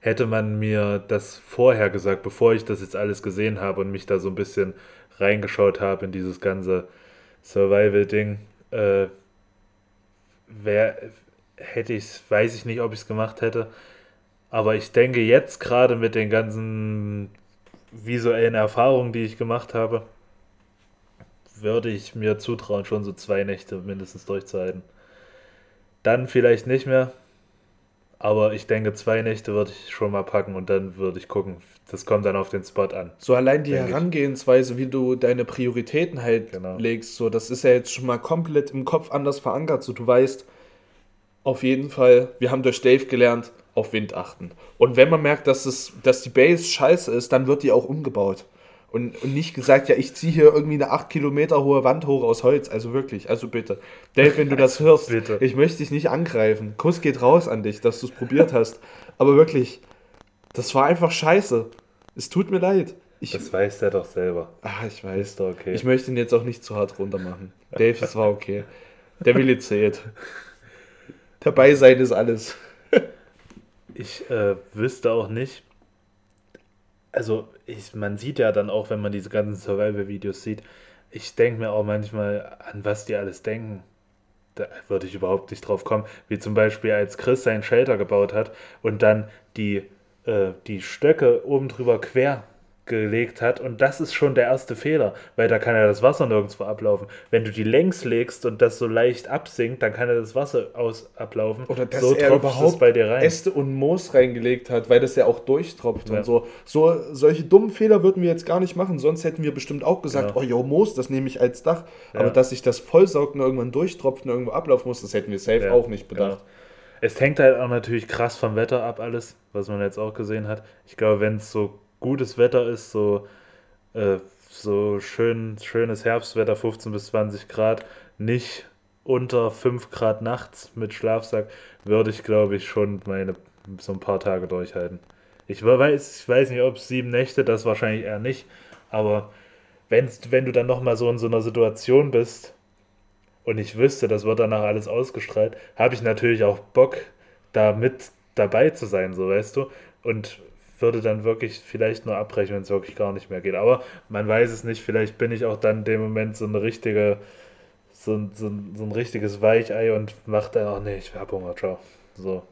Hätte man mir das vorher gesagt, bevor ich das jetzt alles gesehen habe und mich da so ein bisschen reingeschaut habe in dieses ganze Survival-Ding, äh, wär, hätte ich weiß ich nicht, ob ich es gemacht hätte. Aber ich denke jetzt gerade mit den ganzen visuellen Erfahrungen, die ich gemacht habe, würde ich mir zutrauen, schon so zwei Nächte mindestens durchzuhalten. Dann vielleicht nicht mehr, aber ich denke, zwei Nächte würde ich schon mal packen und dann würde ich gucken. Das kommt dann auf den Spot an. So allein die Denke ich. Herangehensweise, wie du deine Prioritäten halt Genau. legst, so das ist ja jetzt schon mal komplett im Kopf anders verankert. So du weißt, auf jeden Fall, wir haben durch Dave gelernt, auf Wind achten. Und wenn man merkt, dass, es, dass die Base scheiße ist, dann wird die auch umgebaut. Und, und nicht gesagt, ja, ich ziehe hier irgendwie eine 8 Kilometer hohe Wand hoch aus Holz. Also wirklich, also bitte. Dave, wenn du das <laughs> hörst, bitte. ich möchte dich nicht angreifen. Kuss geht raus an dich, dass du es probiert hast. Aber wirklich, das war einfach scheiße. Es tut mir leid. Ich, Das weiß der doch selber. ah, ich weiß. Ist doch okay. Ich möchte ihn jetzt auch nicht zu hart runter machen. Dave, es war okay. Der Wille zählt. Dabei sein ist alles. Ich äh, wüsste auch nicht. Also, ich, man sieht ja dann auch, wenn man diese ganzen Survival-Videos sieht, ich denke mir auch manchmal, an was die alles denken. Da würde ich überhaupt nicht drauf kommen. Wie zum Beispiel, als Chris seinen Shelter gebaut hat und dann die, äh, die Stöcke oben drüber quer gelegt hat. Und das ist schon der erste Fehler, weil da kann ja das Wasser nirgendwo ablaufen. Wenn du die längs legst und das so leicht absinkt, dann kann ja das Wasser aus ablaufen. Oder dass so er tropft es überhaupt bei dir rein. Äste und Moos reingelegt hat, weil das ja auch durchtropft Ja. und so. so. Solche dummen Fehler würden wir jetzt gar nicht machen, sonst hätten wir bestimmt auch gesagt, Genau. oh jo, Moos, das nehme ich als Dach. Aber Ja. dass sich das vollsaugt und irgendwann durchtropft und irgendwo ablaufen muss, das hätten wir safe Ja, auch nicht bedacht. genau. Es hängt halt auch natürlich krass vom Wetter ab, alles, was man jetzt auch gesehen hat. Ich glaube, wenn es so gutes Wetter ist, so, äh, so schön, schönes Herbstwetter, 15 bis 20 Grad, nicht unter 5 Grad nachts mit Schlafsack, würde ich, glaube ich, schon meine so ein paar Tage durchhalten. Ich weiß, ich weiß nicht, ob sieben Nächte, das wahrscheinlich eher nicht, aber wenn's, wenn du dann nochmal so in so einer Situation bist, und ich wüsste, das wird danach alles ausgestrahlt, habe ich natürlich auch Bock, da mit dabei zu sein, so weißt du. Und würde dann wirklich vielleicht nur abbrechen, wenn es wirklich gar nicht mehr geht. Aber man weiß es nicht, vielleicht bin ich auch dann in dem Moment so eine richtige, so, ein- so, ein- so ein richtiges Weichei und mache dann, ach nee, ich hab Hunger, ciao. So.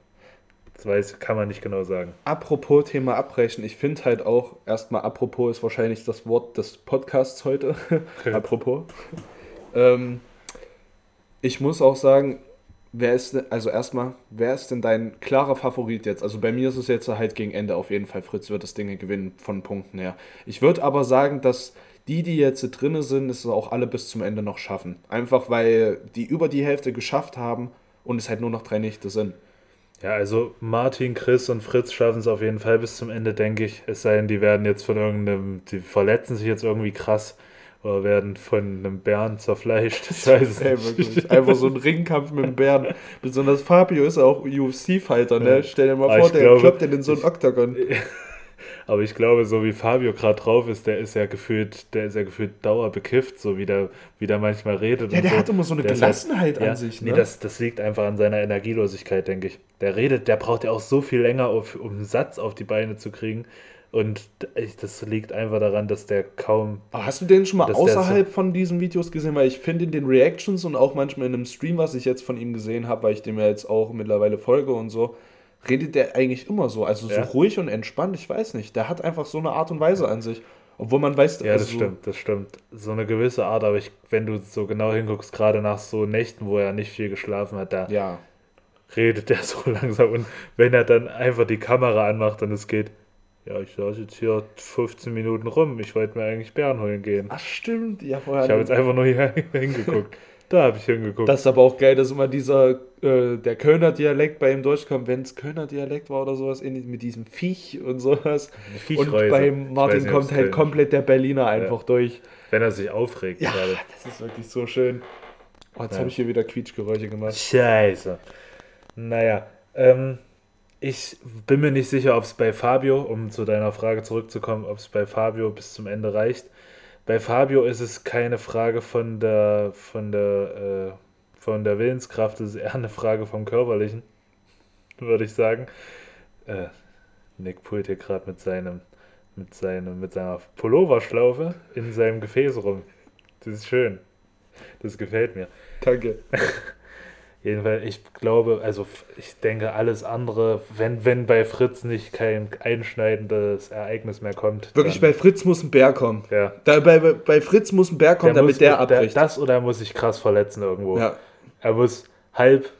Das weiß, kann man nicht genau sagen. Apropos Thema Abbrechen, ich finde halt auch, erstmal apropos ist wahrscheinlich das Wort des Podcasts heute. <laughs> apropos. ähm, ich muss auch sagen, wer ist denn, also erstmal, wer ist denn dein klarer Favorit jetzt? Also bei mir ist es jetzt halt gegen Ende auf jeden Fall, Fritz wird das Ding gewinnen von Punkten her. Ich würde aber sagen, dass die, die jetzt drinne sind, es auch alle bis zum Ende noch schaffen. Einfach weil die über die Hälfte geschafft haben und es halt nur noch drei Nächte sind. Ja, also Martin, Chris und Fritz schaffen es auf jeden Fall bis zum Ende, denke ich. Es sei denn, die werden jetzt von irgendeinem, die verletzen sich jetzt irgendwie krass oder werden von einem Bären zerfleischt. Weiß es Ey, wirklich. Einfach so ein Ringkampf mit einem Bären. Besonders Fabio ist auch UFC-Fighter, ne? Stell dir mal Aber vor, der glaube- kloppt den in so ein Oktagon. <laughs> Aber ich glaube, so wie Fabio gerade drauf ist, der ist ja gefühlt, der ist ja gefühlt dauerbekifft, so wie der, wie der manchmal redet. Ja, der so. hat immer so eine Der ist halt- Gelassenheit an sich, Nee, ne? das, das liegt einfach an seiner Energielosigkeit, denke ich. Der redet, der braucht ja auch so viel länger, auf, um einen Satz auf die Beine zu kriegen. Und das liegt einfach daran, dass der kaum. Aber hast du den schon mal außerhalb von diesen Videos gesehen? Weil ich finde in den Reactions und auch manchmal in einem Stream, was ich jetzt von ihm gesehen habe, weil ich dem ja jetzt auch mittlerweile folge und so, redet der eigentlich immer so. Also so Ja. ruhig und entspannt, ich weiß nicht. Der hat einfach so eine Art und Weise an sich. Obwohl man weiß, Ja, das also, stimmt, das stimmt. So eine gewisse Art, aber ich, wenn du so genau hinguckst, gerade nach so Nächten, wo er nicht viel geschlafen hat, da Ja. redet der <laughs> so langsam. Und wenn er dann einfach die Kamera anmacht und es geht, ja, ich saß jetzt hier 15 Minuten rum, ich wollte mir eigentlich Bären holen gehen. Ach stimmt, ja vorher. Ich habe jetzt einfach nur hier <laughs> hingeguckt. Da habe ich hingeguckt. Das ist aber auch geil, dass immer dieser, äh, der Kölner Dialekt bei ihm durchkommt, wenn es Kölner Dialekt war oder sowas, ähnlich mit diesem Viech und sowas. Und beim Martin nicht, kommt halt Köln- komplett der Berliner einfach durch. Wenn er sich aufregt Ja, gerade. das ist wirklich so schön. Oh, jetzt Ja. habe ich hier wieder Quietschgeräusche gemacht. Scheiße. Naja, ähm, ich bin mir nicht sicher, ob es bei Fabio, um zu deiner Frage zurückzukommen, ob es bei Fabio bis zum Ende reicht. Bei Fabio ist es keine Frage von der, von der, äh, von der Willenskraft, es ist eher eine Frage vom Körperlichen, <laughs> würde ich sagen. Äh, Nick pult hier gerade mit seinem, mit seinem, mit seiner Pulloverschlaufe in seinem Gefäß rum. Das ist schön. Das gefällt mir. Danke. <laughs> Jedenfalls, ich glaube, also ich denke, alles andere, wenn, wenn bei Fritz nicht kein einschneidendes Ereignis mehr kommt. Wirklich, dann, bei Fritz muss ein Bär kommen. ja, Da, bei, bei Fritz muss ein Bär kommen, der damit muss, der abbricht. das oder er muss sich krass verletzen irgendwo. ja. Er muss halb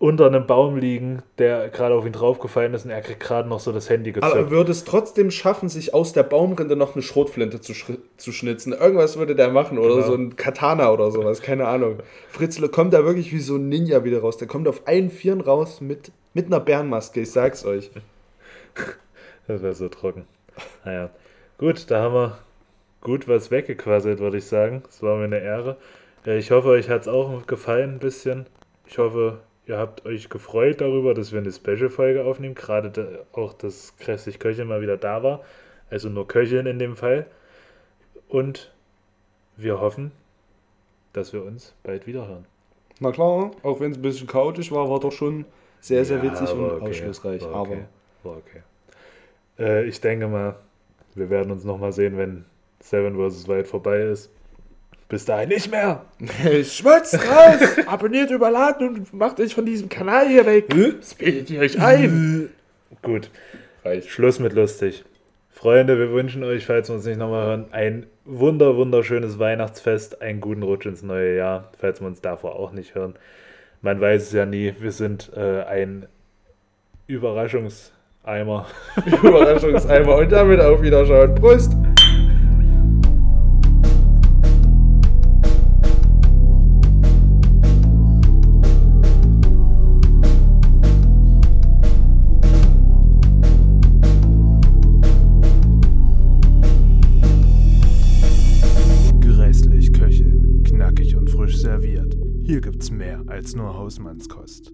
unter einem Baum liegen, der gerade auf ihn draufgefallen ist und er kriegt gerade noch so das Handy Aber er würde es trotzdem schaffen, sich aus der Baumrinde noch eine Schrotflinte zu, zu schnitzen. Irgendwas würde der machen oder Genau. so ein Katana oder sowas, keine Ahnung. Fritzle kommt da wirklich wie so ein Ninja wieder raus. Der kommt auf allen Vieren raus mit, mit einer Bärenmaske, ich sag's euch. Das wäre so trocken. Naja, gut, da haben wir gut was weggequasselt, würde ich sagen. Es war mir eine Ehre. Äh, Ich hoffe, euch hat es auch gefallen ein bisschen. Ich hoffe, ihr habt euch gefreut darüber, dass wir eine Special-Folge aufnehmen. Gerade da, auch, dass Kräftig Köchin mal wieder da war. Also nur Köchin in dem Fall. Und wir hoffen, dass wir uns bald wiederhören. Na klar, auch wenn es ein bisschen chaotisch war, war doch schon sehr, sehr Ja, witzig und okay, aufschlussreich. War Aber okay. War okay. Äh, ich denke mal, wir werden uns nochmal sehen, wenn Seven vs. Wild vorbei ist. Bis dahin nicht mehr. Schmutz raus! <laughs> Abonniert überladen und macht euch von diesem Kanal hier weg. Das bildet ihr euch ein. Gut, Reicht. Schluss mit lustig. Freunde, wir wünschen euch, falls wir uns nicht nochmal hören, ein wunder, wunderschönes Weihnachtsfest, einen guten Rutsch ins neue Jahr, falls wir uns davor auch nicht hören. Man weiß es ja nie, wir sind äh, ein Überraschungseimer. <laughs> Überraschungseimer und damit auf Wiederschauen. Prost! Als nur Hausmannskost.